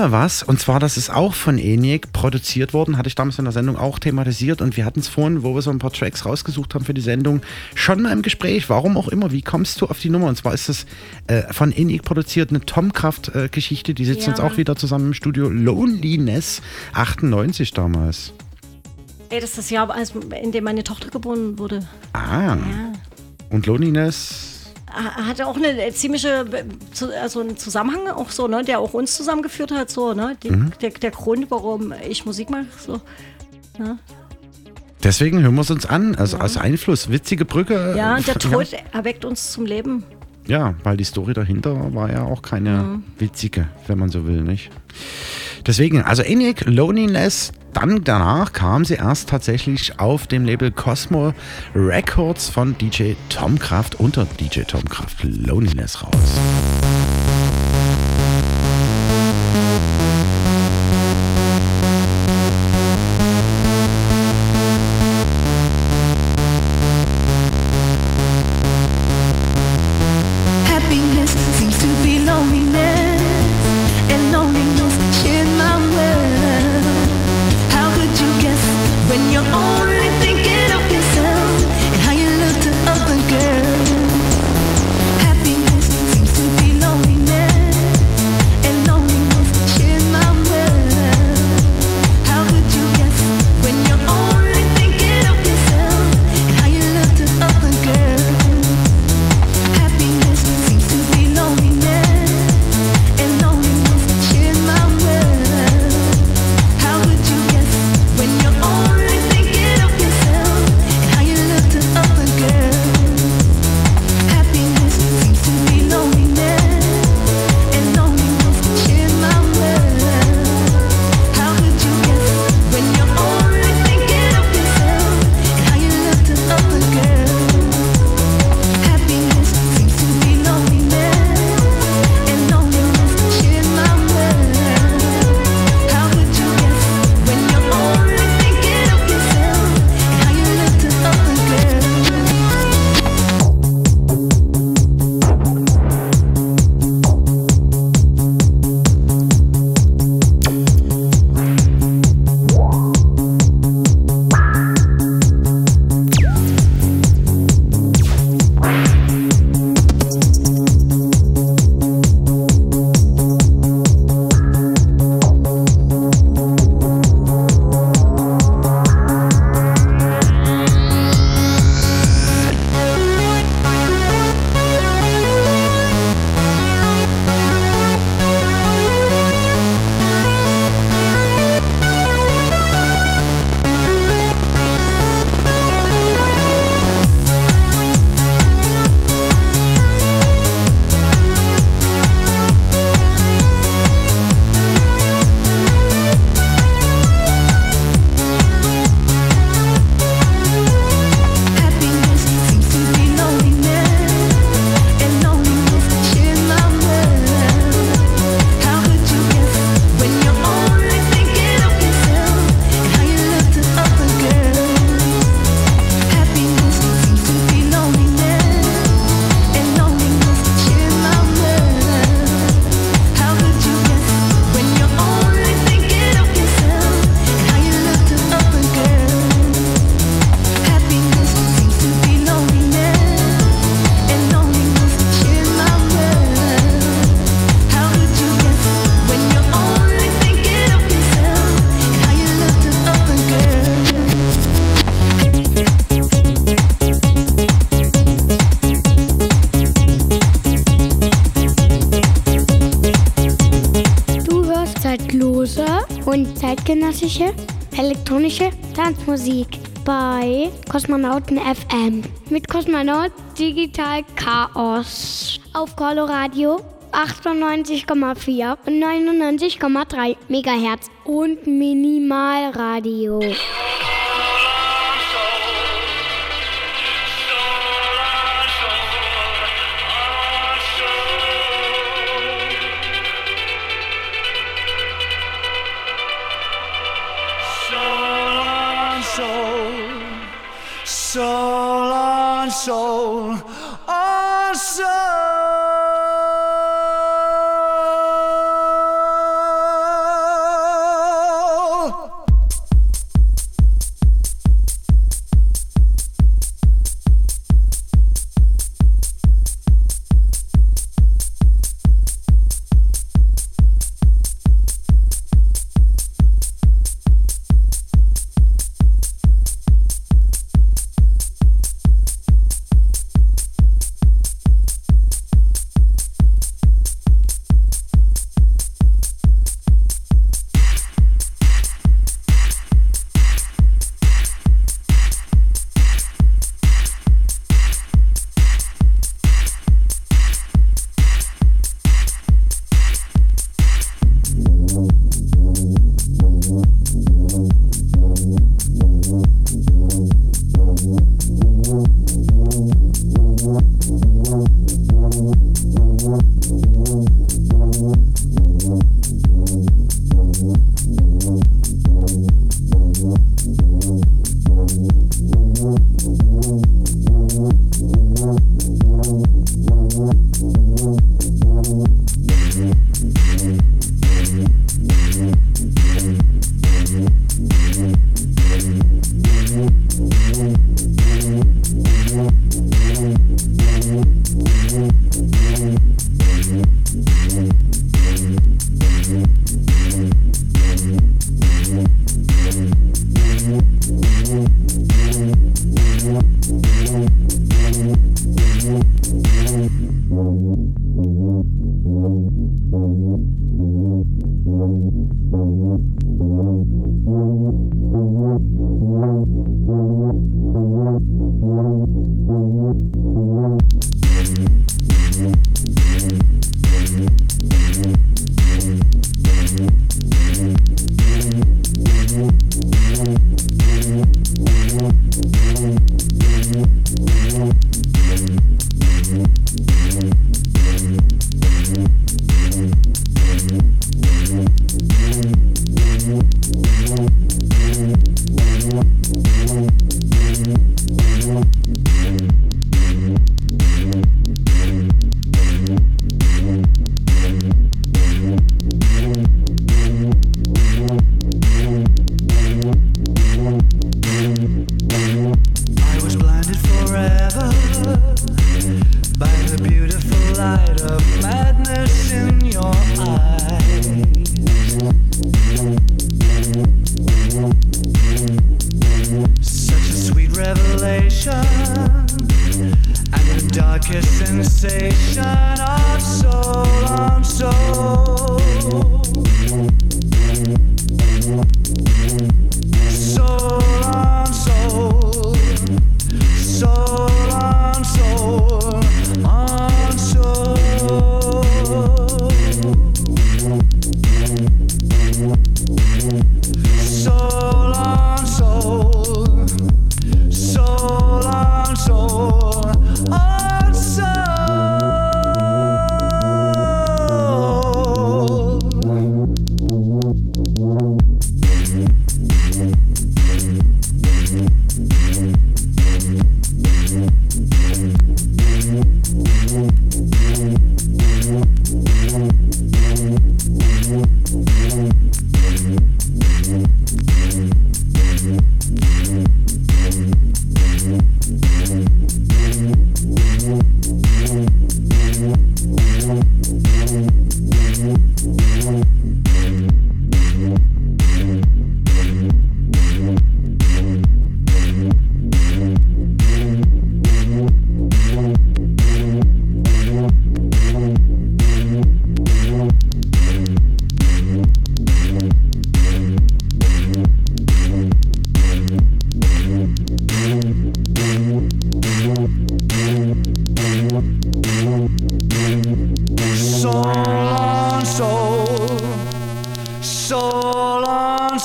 Wir was, und zwar, das ist auch von ENIAC produziert worden, hatte ich damals in der Sendung auch thematisiert und wir hatten es vorhin, wo wir so ein paar Tracks rausgesucht haben für die Sendung, schon mal im Gespräch, warum auch immer, wie kommst du auf die Nummer? Und zwar ist das äh, von ENIAC produziert, eine Tomkraft-Geschichte, die sitzen Ja. jetzt auch wieder zusammen im Studio, Loneliness 98 damals. Ey, das ist das Jahr, in dem meine Tochter geboren wurde. Ah, und Loneliness... Ha- Hatte auch eine ziemliche, also einen Zusammenhang, auch so, ne, der auch uns zusammengeführt hat, so, ne? Die, Mhm. der, der Grund, warum ich Musik mache, so. Ne? Deswegen hören wir es uns an, also als Einfluss, witzige Brücke. Ja, äh, und der <laughs> ja. Tod erweckt uns zum Leben. Ja, weil die Story dahinter war ja auch keine Mhm. witzige, wenn man so will, nicht? Deswegen, also ENIAC, Loneliness, dann danach kam sie erst tatsächlich auf dem Label Cosmo Records von DJ Tomkraft unter DJ Tomkraft Loneliness raus. Kosmonauten FM. Mit Kosmonaut Digital Chaos. Auf Coloradio 98,4 und 99,3 MHz. Und Minimalradio.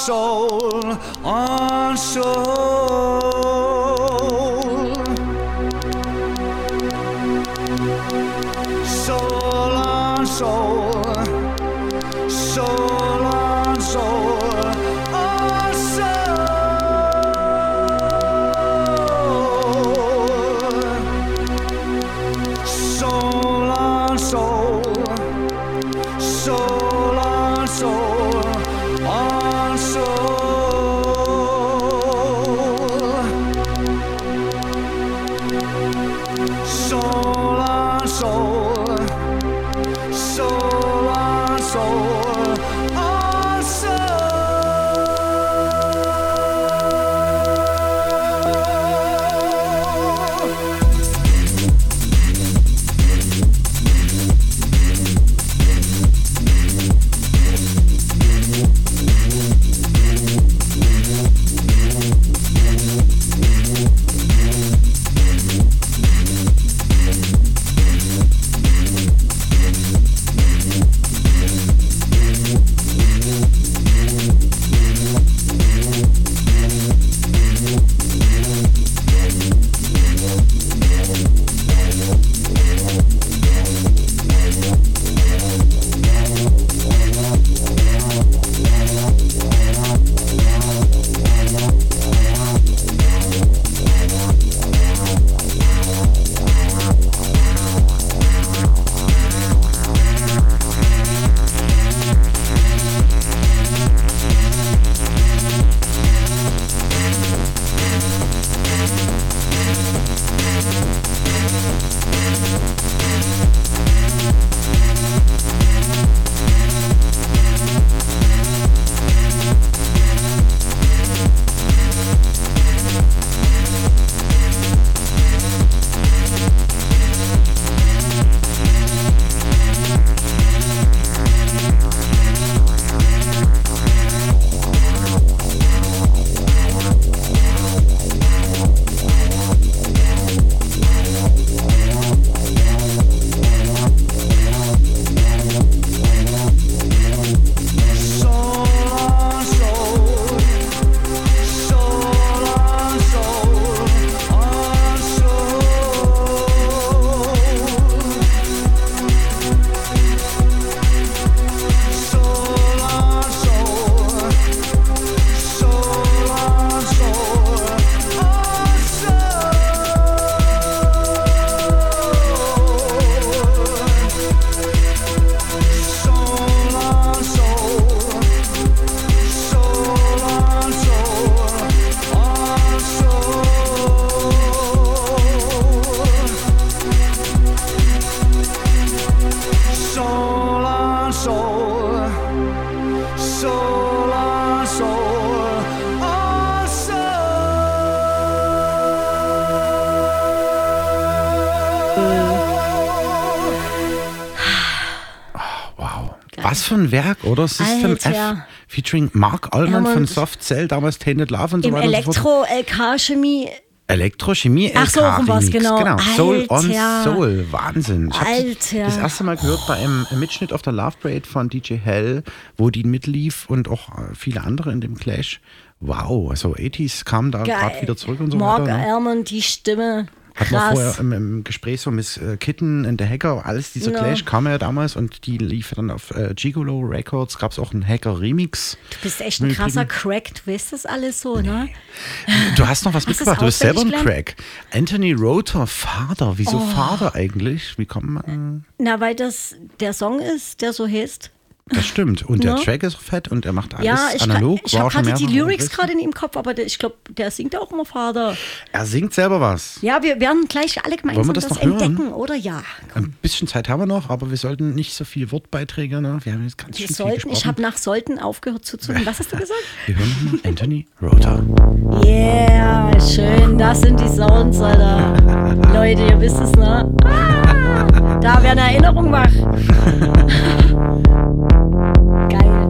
Soul, on soul. F Alter. featuring Mark Allman Ja, von Soft Cell, damals Tainted Love und so weiter. Elektro-LK-Chemie. Elektrochemie Ach so, um was, Remix, genau. Soul on Alter. Soul, Wahnsinn. Ich Alter. das erste Mal gehört bei einem Mitschnitt auf der Love Parade von DJ Hell, wo die mitlief und auch äh, viele andere in dem Clash. Wow, also 80s kam da gerade wieder zurück und so Mark weiter. Ne? Almond, die Stimme. Hat man vorher im, im Gespräch so Miss äh, Kitten and the Hacker, alles dieser Ja. Clash kam ja damals und die lief dann auf äh, Gigolo Records, gab es auch einen Hacker-Remix. Du bist echt ein krasser Crack, du weißt das alles so, ne? Du hast noch was Hast mitgebracht, du bist selber ein Crack. Anthony Rother, Vater. Wieso Oh. Vater eigentlich? Wie kommt man? Na, weil das der Song ist, der so heißt. Das stimmt. Und der Ne? Track ist fett und er macht alles ja, ich, analog. ich habe schon gerade die Lyrics gerade in im Kopf, aber der, ich glaube, der singt auch immer Vater. Er singt selber was. Ja, wir werden gleich alle gemeinsam Wollen wir das das, noch hören? entdecken, oder ja? Ein bisschen Zeit haben wir noch, aber wir sollten nicht so viel Wortbeiträge. Ne? Wir haben jetzt ganz Wir schön viel sollten, ich habe nach sollten aufgehört zuzuhören. Was hast du gesagt? <laughs> Wir hören nochmal Anthony Rother. Yeah, schön, das sind die Sounds, Alter. <laughs> Leute, ihr wisst es, ne? Ah, da werden Erinnerungen wach. <laughs> Geil.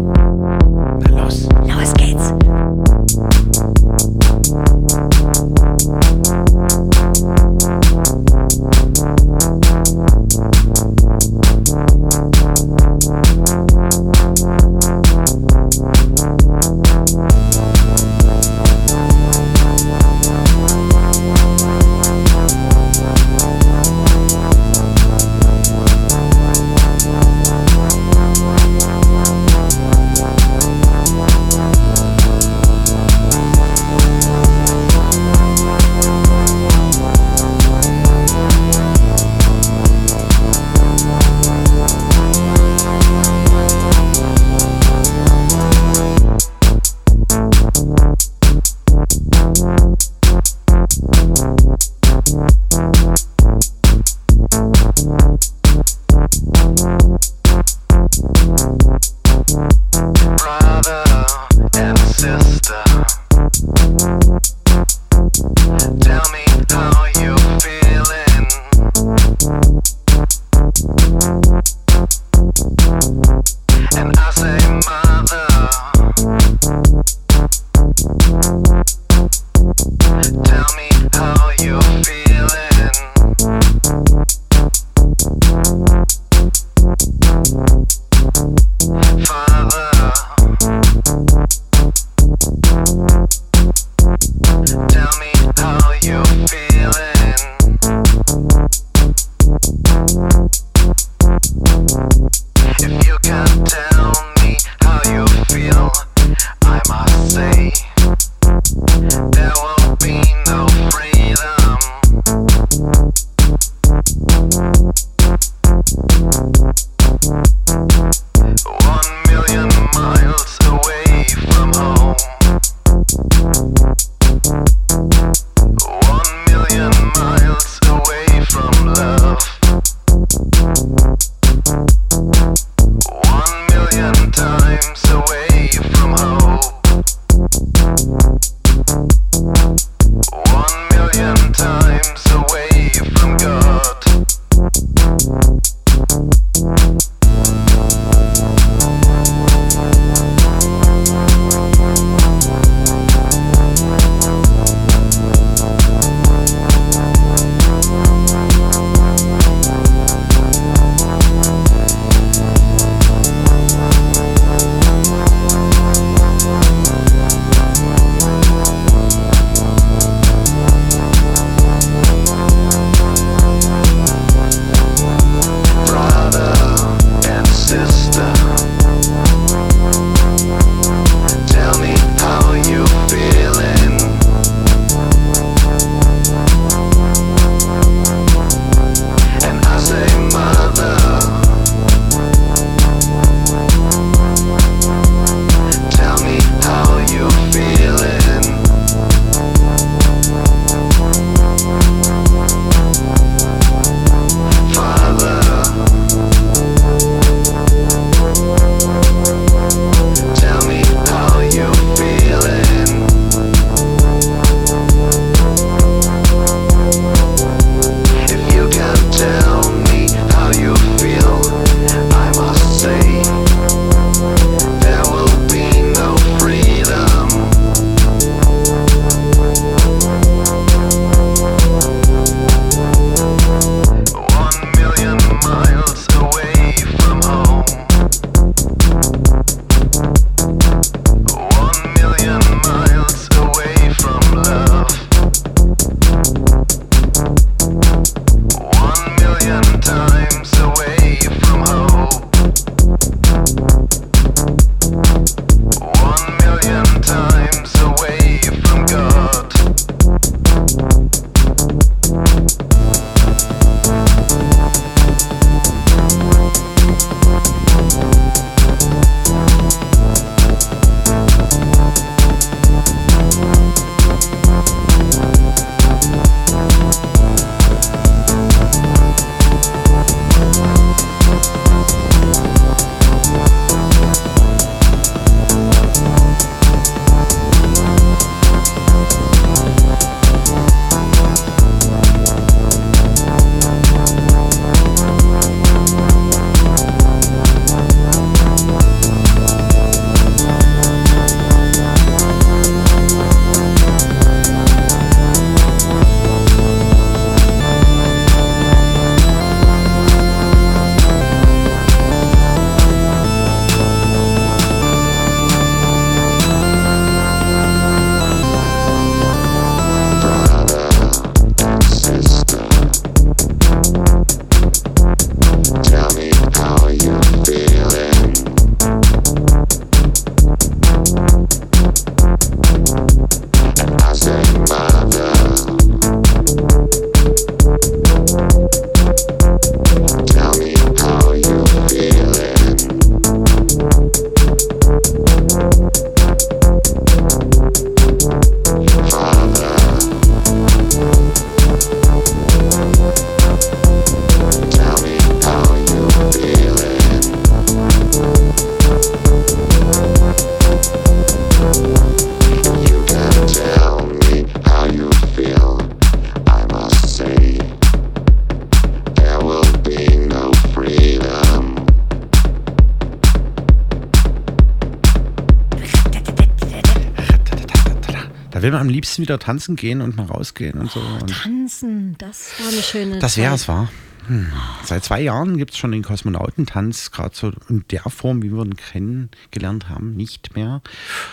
Da will man am liebsten wieder tanzen gehen und mal rausgehen und so. Und Tanzen, das war eine schöne das wäre es, war. Hm. Seit zwei Jahren gibt es schon den Kosmonautentanz, gerade so in der Form, wie wir ihn kennengelernt haben, nicht mehr.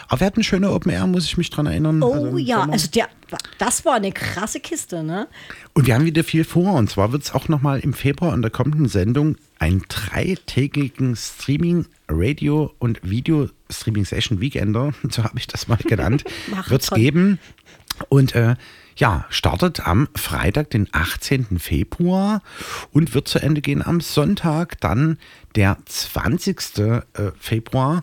Aber wir hatten schöne Open Air, muss ich mich dran erinnern. Oh Also ja, Sommer. also der, das war eine krasse Kiste, ne? Und wir haben wieder viel vor. Und zwar wird es auch nochmal im Februar in der kommenden Sendung einen dreitägigen Streaming, Radio und Video Streaming Session Weekender, <laughs> so habe ich das mal genannt, <laughs> wird es geben. Und äh, ja, startet am Freitag, den 18. Februar und wird zu Ende gehen am Sonntag, dann der 20. äh, Februar.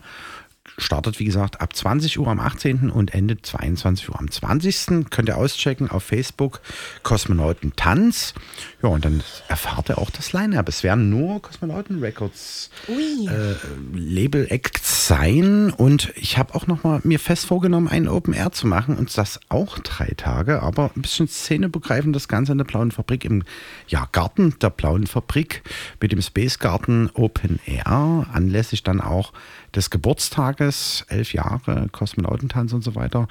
Startet, wie gesagt, ab 20 Uhr am 18. und endet 22 Uhr am 20. Könnt ihr auschecken auf Facebook Kosmonauten Tanz. Ja, und dann erfahrt ihr auch das Line-Up. Es werden nur Kosmonauten Records äh, Label Acts sein. Und ich habe auch noch mal mir fest vorgenommen, einen Open Air zu machen. Und das auch drei Tage, aber ein bisschen szenebegreifend das Ganze in der Blauen Fabrik im ja, Garten der Blauen Fabrik mit dem Space Garden Open Air. Anlässlich dann auch des Geburtstages, elf Jahre Kosmonautentanz und so weiter.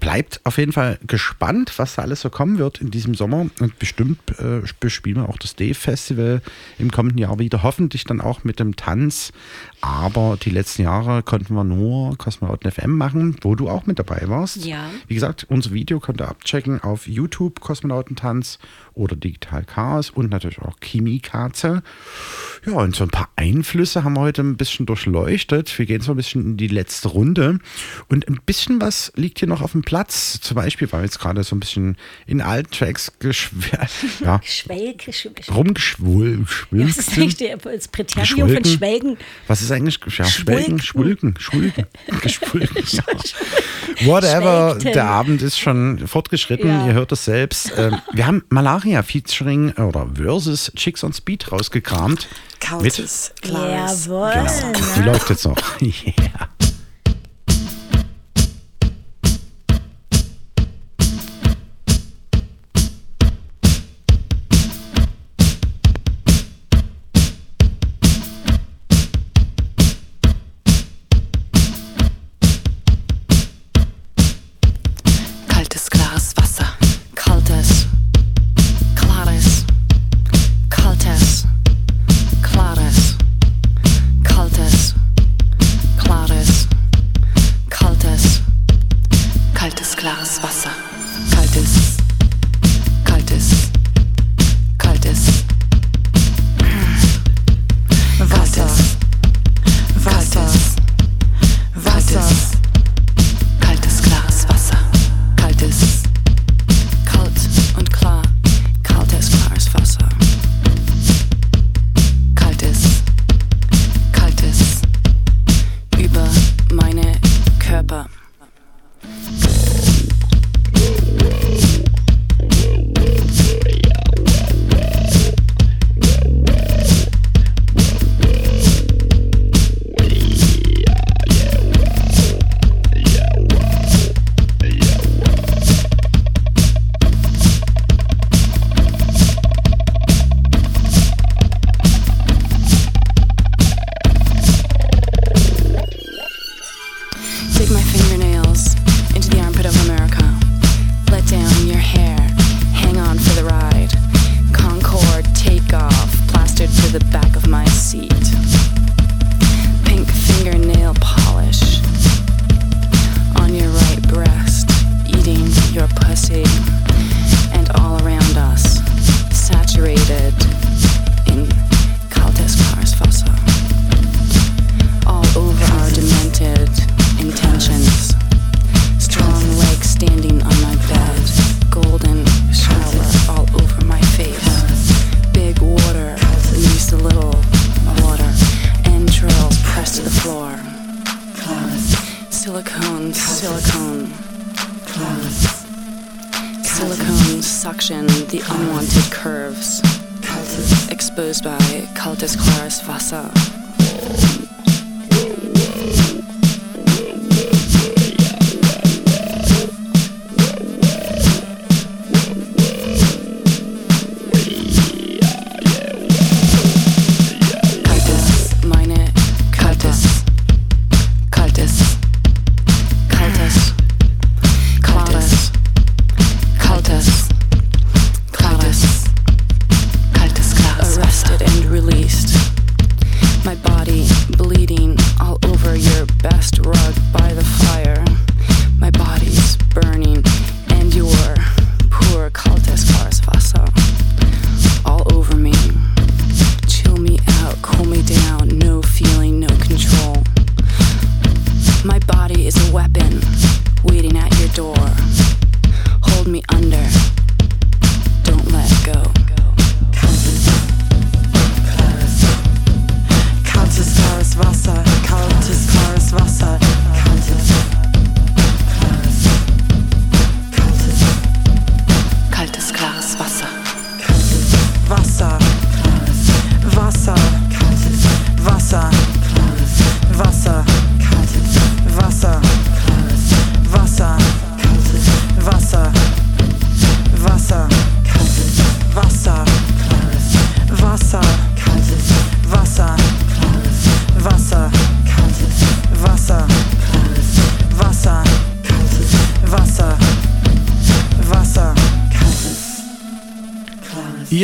Bleibt auf jeden Fall gespannt, was da alles so kommen wird in diesem Sommer. Und bestimmt äh, bespielen wir auch das Dave-Festival im kommenden Jahr wieder. Hoffentlich dann auch mit dem Tanz. Aber die letzten Jahre konnten wir nur Kosmonauten FM machen, wo du auch mit dabei warst. Ja. Wie gesagt, unser Video könnt ihr abchecken auf YouTube Kosmonautentanz oder Digital Chaos und natürlich auch Chemikatze. Ja, und so ein paar Einflüsse haben wir heute ein bisschen durchleuchtet. Wir gehen so ein bisschen in die letzte Runde. Und ein bisschen was liegt hier noch auf dem Platz. Zum Beispiel, weil wir jetzt gerade so ein bisschen in alten Tracks <laughs> ja, Schwelke, sch sch rumgeschwul Ja, was ist eigentlich der- das Präterium von Schwelgen? Was ist eigentlich? Ja, Schwelgen, Schwulken. Schwulken, Schwulken, <laughs> Geschwulken. ja. <laughs> Whatever, Schwelgten. der Abend ist schon fortgeschritten, Ja. ihr hört es selbst. Ähm, wir haben Malaria featuring äh, oder versus Chicks on Speed rausgekramt. Countess, Clarice. Jawohl. Genau, die läuft jetzt noch. <laughs> yeah.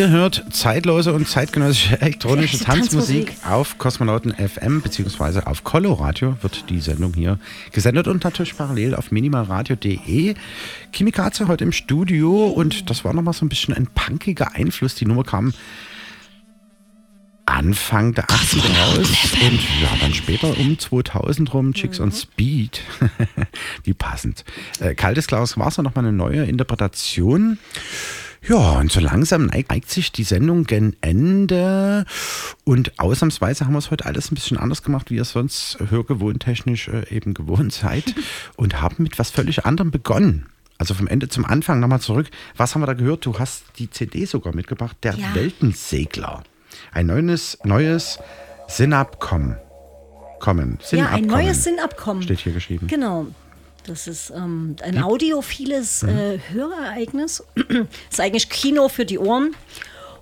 Ihr hört zeitlose und zeitgenössische elektronische Tanzmusik auf Kosmonauten FM beziehungsweise auf Coloradio wird die Sendung hier gesendet und natürlich parallel auf minimalradio.de. Kimikaze heute im Studio und das war nochmal so ein bisschen ein punkiger Einfluss. Die Nummer kam Anfang der 80er raus und ja, dann später um 2000 rum Chicks on Speed. <laughs> Wie passend. Äh, Kaltes Glas Wasser, nochmal eine neue Interpretation. Ja, und so langsam neigt, neigt sich die Sendung gen Ende. Und ausnahmsweise haben wir es heute alles ein bisschen anders gemacht, wie ihr es sonst hörgewohntechnisch äh, eben gewohnt seid. <laughs> und haben mit was völlig anderem begonnen. Also vom Ende zum Anfang nochmal zurück. Was haben wir da gehört? Du hast die CD sogar mitgebracht, der Ja. Weltensegler. Ein neues, neues Sinnabkommen. Kommen. Ja, ein Sinnabkommen neues Sinnabkommen. Steht hier geschrieben. Genau. Das ist ähm, ein audiophiles Mhm. äh, Hörereignis. <clears throat> ist eigentlich Kino für die Ohren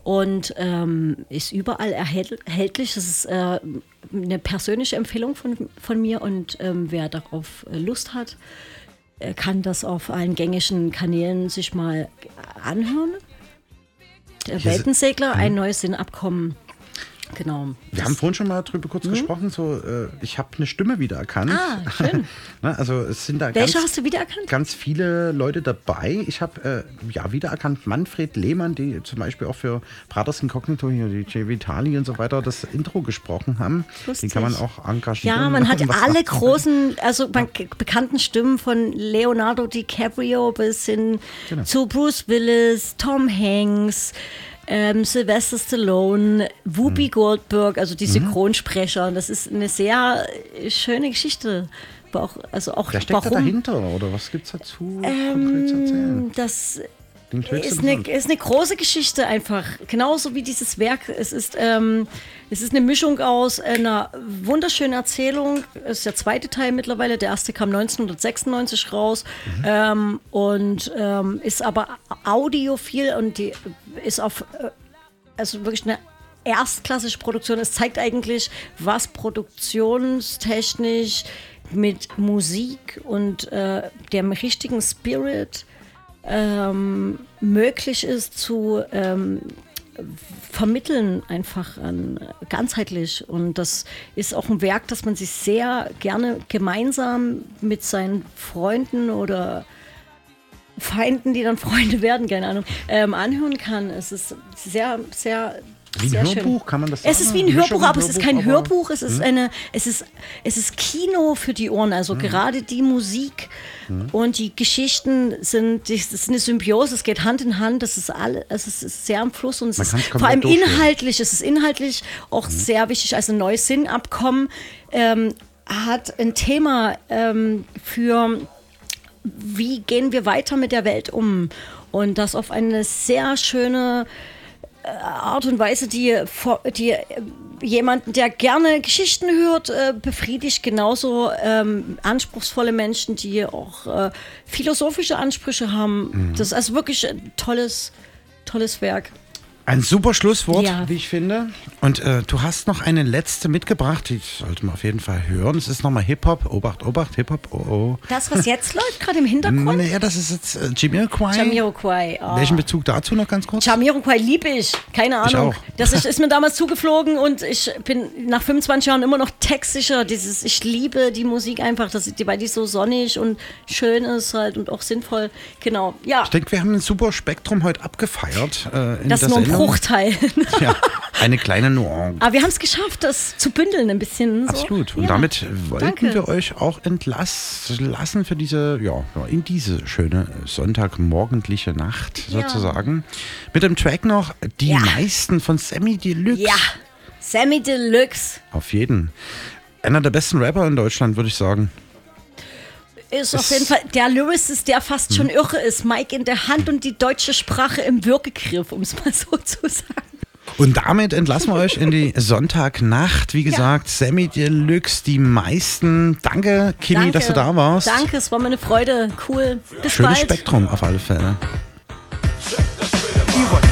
und ähm, ist überall erhält- erhältlich. Das ist äh, eine persönliche Empfehlung von, von mir und ähm, wer darauf äh, Lust hat, äh, kann das auf allen gängigen Kanälen sich mal anhören. Der Weltensegler, ein Mhm. neues Sinnabkommen. Genau. Wir haben vorhin schon mal drüber kurz gesprochen, so äh, ich habe eine Stimme wiedererkannt. Ah, schön. <laughs> Ne, also es sind da Welche ganz, hast du wiedererkannt? ganz viele Leute dabei. Ich habe äh, ja wiedererkannt Manfred Lehmann, die zum Beispiel auch für Brothers Incognito hier, die J. Vitali und so weiter, das Intro gesprochen haben. Lustig. Den kann man auch engagieren. Ja, man hat <laughs> alle großen, also man, bekannten Stimmen von Leonardo DiCaprio bis hin Genau. zu Bruce Willis, Tom Hanks, ähm, Sylvester Stallone, Whoopi Mhm. Goldberg, also die Synchronsprecher. Das ist eine sehr äh, schöne Geschichte. Auch, also auch Wer steckt da warum dahinter oder was gibt es dazu konkret zu erzählen? ähm, das ist eine, ist eine große Geschichte einfach. Genauso wie dieses Werk. Es ist, ähm, es ist eine Mischung aus einer wunderschönen Erzählung. Es ist der zweite Teil mittlerweile. Der erste kam 1996 raus ähm, und ähm, ist aber audiophil und die ist auf äh, also wirklich eine erstklassige Produktion. Es zeigt eigentlich, was produktionstechnisch mit Musik und äh, dem richtigen Spirit ähm, möglich ist zu ähm, vermitteln einfach an, ganzheitlich. Und das ist auch ein Werk, das man sich sehr gerne gemeinsam mit seinen Freunden oder Feinden, die dann Freunde <laughs> werden, keine Ahnung, ähm, anhören kann. Es ist sehr, sehr Wie ein Hörbuch, schön. kann man das Es sagen? ist wie ein Hörbuch, aber es ist kein Hörbuch, es ist Hm? eine, es ist, es ist Kino für die Ohren. Also gerade die Musik Hm. und die Geschichten sind, das ist eine Symbiose, es geht Hand in Hand, das ist alle, es ist, es ist sehr am Fluss und es ist vor allem inhaltlich, es ist inhaltlich auch Mhm. sehr wichtig, also ein neues Sinnabkommen ähm, hat ein Thema ähm, für wie gehen wir weiter mit der Welt um? Und das auf eine sehr schöne Art und Weise, die, die äh, jemanden, der gerne Geschichten hört, äh, befriedigt. Genauso ähm, anspruchsvolle Menschen, die auch äh, philosophische Ansprüche haben. Mhm. Das ist also wirklich ein tolles, tolles Werk. Ein super Schlusswort, Ja. wie ich finde. Und äh, du hast noch eine letzte mitgebracht, die sollte man auf jeden Fall hören. Es ist nochmal Hip-Hop. Obacht, Obacht, Hip-Hop. Oh, oh. Das, was jetzt läuft, gerade im Hintergrund. Naja, das ist jetzt äh, Jamiroquai. Jamiroquai. Oh. Welchen Bezug dazu noch ganz kurz? Jamiroquai liebe ich, keine Ich Ahnung. auch. Das ist, <laughs> ist mir damals zugeflogen und ich bin nach 25 Jahren immer noch textsicher. Dieses, ich liebe die Musik einfach, dass die, weil die so sonnig und schön ist halt und auch sinnvoll. Genau, ja. Ich denke, wir haben ein super Spektrum heute abgefeiert. Äh, in Das der Bruchteil. <laughs> Ja, eine kleine Nuance. Aber wir haben es geschafft, das zu bündeln ein bisschen. So. Absolut. Und Ja, damit wollten danke. wir euch auch entlassen für diese, ja, ja, in diese schöne Sonntagmorgendliche Nacht Ja. sozusagen. Mit dem Track noch die Ja. meisten von Sammy Deluxe. Ja, Sammy Deluxe Auf jeden. Einer der besten Rapper in Deutschland, würde ich sagen. Ist auf jeden Fall der Lyricist, der fast schon Hm. irre ist. Mike in der Hand und die deutsche Sprache im Würgegriff, um es mal so zu sagen. Und damit entlassen wir euch in die <laughs> Sonntagnacht. Wie gesagt, Sammy Deluxe, die meisten. Danke, Kimi, Danke. dass du da warst. Danke, es war mir eine Freude. Cool. Bis Schönes bald. Spektrum auf alle Fälle.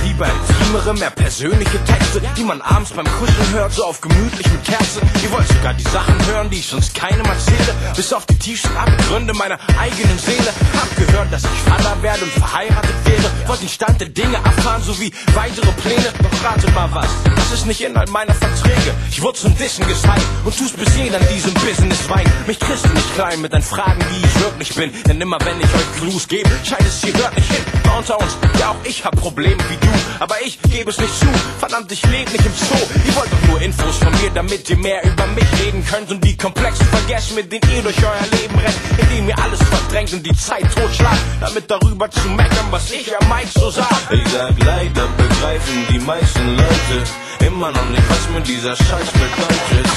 Lieber intimere, mehr persönliche Texte, die man abends beim Kuscheln hört, so auf gemütlich mit Kerzen. Ihr wollt sogar die Sachen hören, die ich sonst keinem erzähle, bis auf die tiefsten Abgründe meiner eigenen Seele. Hab gehört, dass ich Vater werde und verheiratet wäre, wollt den Stand der Dinge erfahren, sowie weitere Pläne. Doch rate mal was, das ist nicht Inhalt meiner Verträge. Ich wurde zum Dissen gezeigt und tust bis jeden an diesem Business wein. Mich kriegst du nicht klein mit deinen Fragen, wie ich wirklich bin, denn immer wenn ich euch Clues gebe, scheint es hier hört nicht hin. Unter uns, ja auch ich hab Probleme wie du, aber ich gebe es nicht zu. Verdammt, ich lebe nicht im Zoo. Ihr wollt doch nur Infos von mir, damit ihr mehr über mich reden könnt und die komplexen vergessen, mit denen ihr durch euer Leben rennt, indem ihr alles verdrängt und die Zeit totschlagt, damit darüber zu meckern, was ich am Mike so sag. Ich sag leider begreifen die meisten Leute immer noch nicht, was mir dieser Scheiß bedeutet.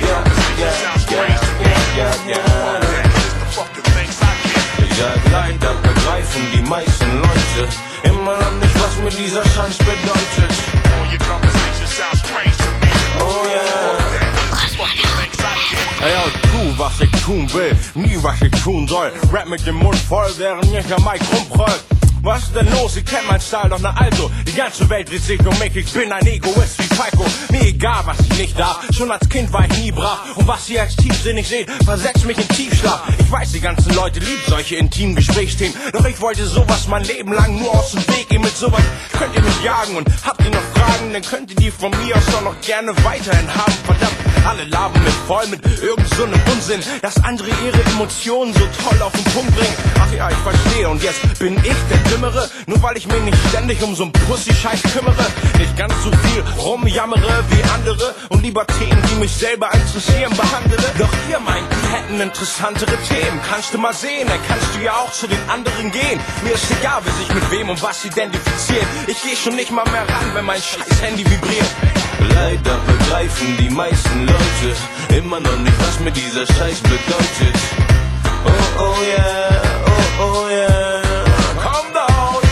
Ja, ja, ja, ja, ja, ja. Ich sag leider begreifen die meisten Leute immer noch nicht, was mir dieser Scheiß bedeutet. Oh yeah. Yo, tu, was ich tun will, nie was ich tun soll. Rap mit dem Mund voll, während ich der Mike rumprollt. Was ist denn los? Ich kenn mein Style doch na also. Die ganze Welt dreht sich um mich, ich bin ein Egoist wie Falco. Mir egal, was ich nicht darf. Schon als Kind war ich nie brav. Und was ihr als tiefsinnig seht, versetzt mich in Tiefschlaf. Ich weiß, die ganzen Leute lieben solche intimen Gesprächsthemen. Doch ich wollte sowas mein Leben lang nur aus dem Weg gehen. Mit sowas könnt ihr mich jagen. Und habt ihr noch Fragen, dann könnt ihr die von mir aus doch noch gerne weiterhin haben. Verdammt, alle labern mit voll mit irgend so Unsinn, dass andere ihre Emotionen so toll auf den Punkt bringen. Ach ja, ich verstehe. Und jetzt bin ich der Dümmere, nur weil ich mich nicht ständig um so einen Pussy-Scheiß kümmere. Nicht ganz so viel rumjammere wie andere und lieber Themen, die mich selber interessieren, behandle. Doch ihr meint, die hätten interessantere Themen. Kannst du mal sehen, dann kannst du ja auch zu den anderen gehen. Mir ist egal, wer sich mit wem und was identifiziert. Ich geh schon nicht mal mehr ran, wenn mein scheiß Handy vibriert. Leider begreifen die meisten Leute immer noch nicht, was mir dieser Scheiß bedeutet. Oh, oh yeah, oh, oh yeah. Komm down!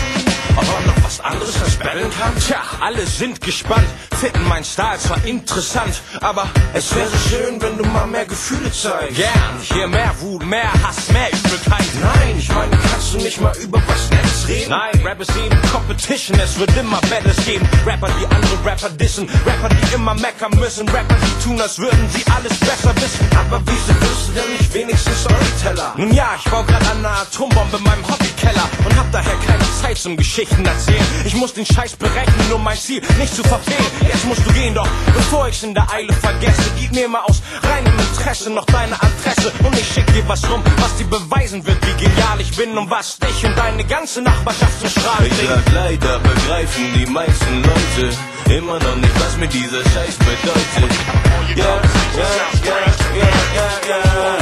Man noch was anderes battlen kann? Tja, alle sind gespannt. Finden mein Style zwar interessant, aber es wäre schön, wenn du mal mehr Gefühle zeigst. Gern, hier mehr Wut, mehr Hass, mehr Übelkeit. Nein, ich meine, kannst du nicht mal über was Nettes reden? Nein, Rap ist eben Competition, es wird immer Battles geben. Rapper, die andere Rapper dissen, Rapper, die immer meckern müssen, Rapper, die tun, als würden sie alles besser wissen. Aber wieso wirst du denn nicht wenigstens Storyteller? Nun ja, ich baue gerade an einer Atombombe in meinem Hobbykeller und hab daher keine Zeit zum Geschichten erzählen. Ich muss den Scheiß berechnen, um mein Ziel nicht zu verfehlen. Jetzt musst du gehen, doch bevor ich's in der Eile vergesse, gib mir mal aus reinem Interesse noch deine Adresse und ich schick dir was rum, was dir beweisen wird, wie genial ich bin und was dich und deine ganze Nachbarschaft zum Strahlen Ich bringt. sag leider begreifen die meisten Leute immer noch nicht, was mir dieser Scheiß bedeutet. Ja, ja, ja, ja, ja, ja.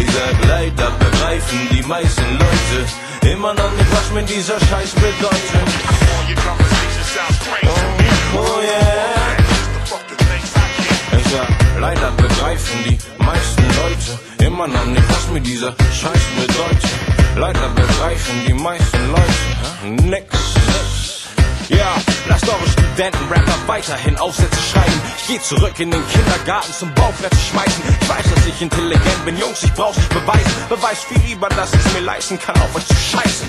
Ich sag leider begreifen die meisten Leute immer noch nicht, was mir dieser Scheiß bedeutet. Oh, oh yeah. Ich sag leider begreifen die meisten Leute immer noch nicht, was mir dieser Scheiß bedeutet. Leider begreifen die meisten Leute nix. Ja, lasst eure Studenten-Rapper weiterhin Aufsätze schreiben. Ich geh zurück in den Kindergarten zum Bauchbrett schmeißen. Ich weiß, dass ich intelligent bin, Jungs, ich brauch's nicht beweisen. Beweis viel lieber, dass ich's mir leisten kann, auf euch zu scheißen.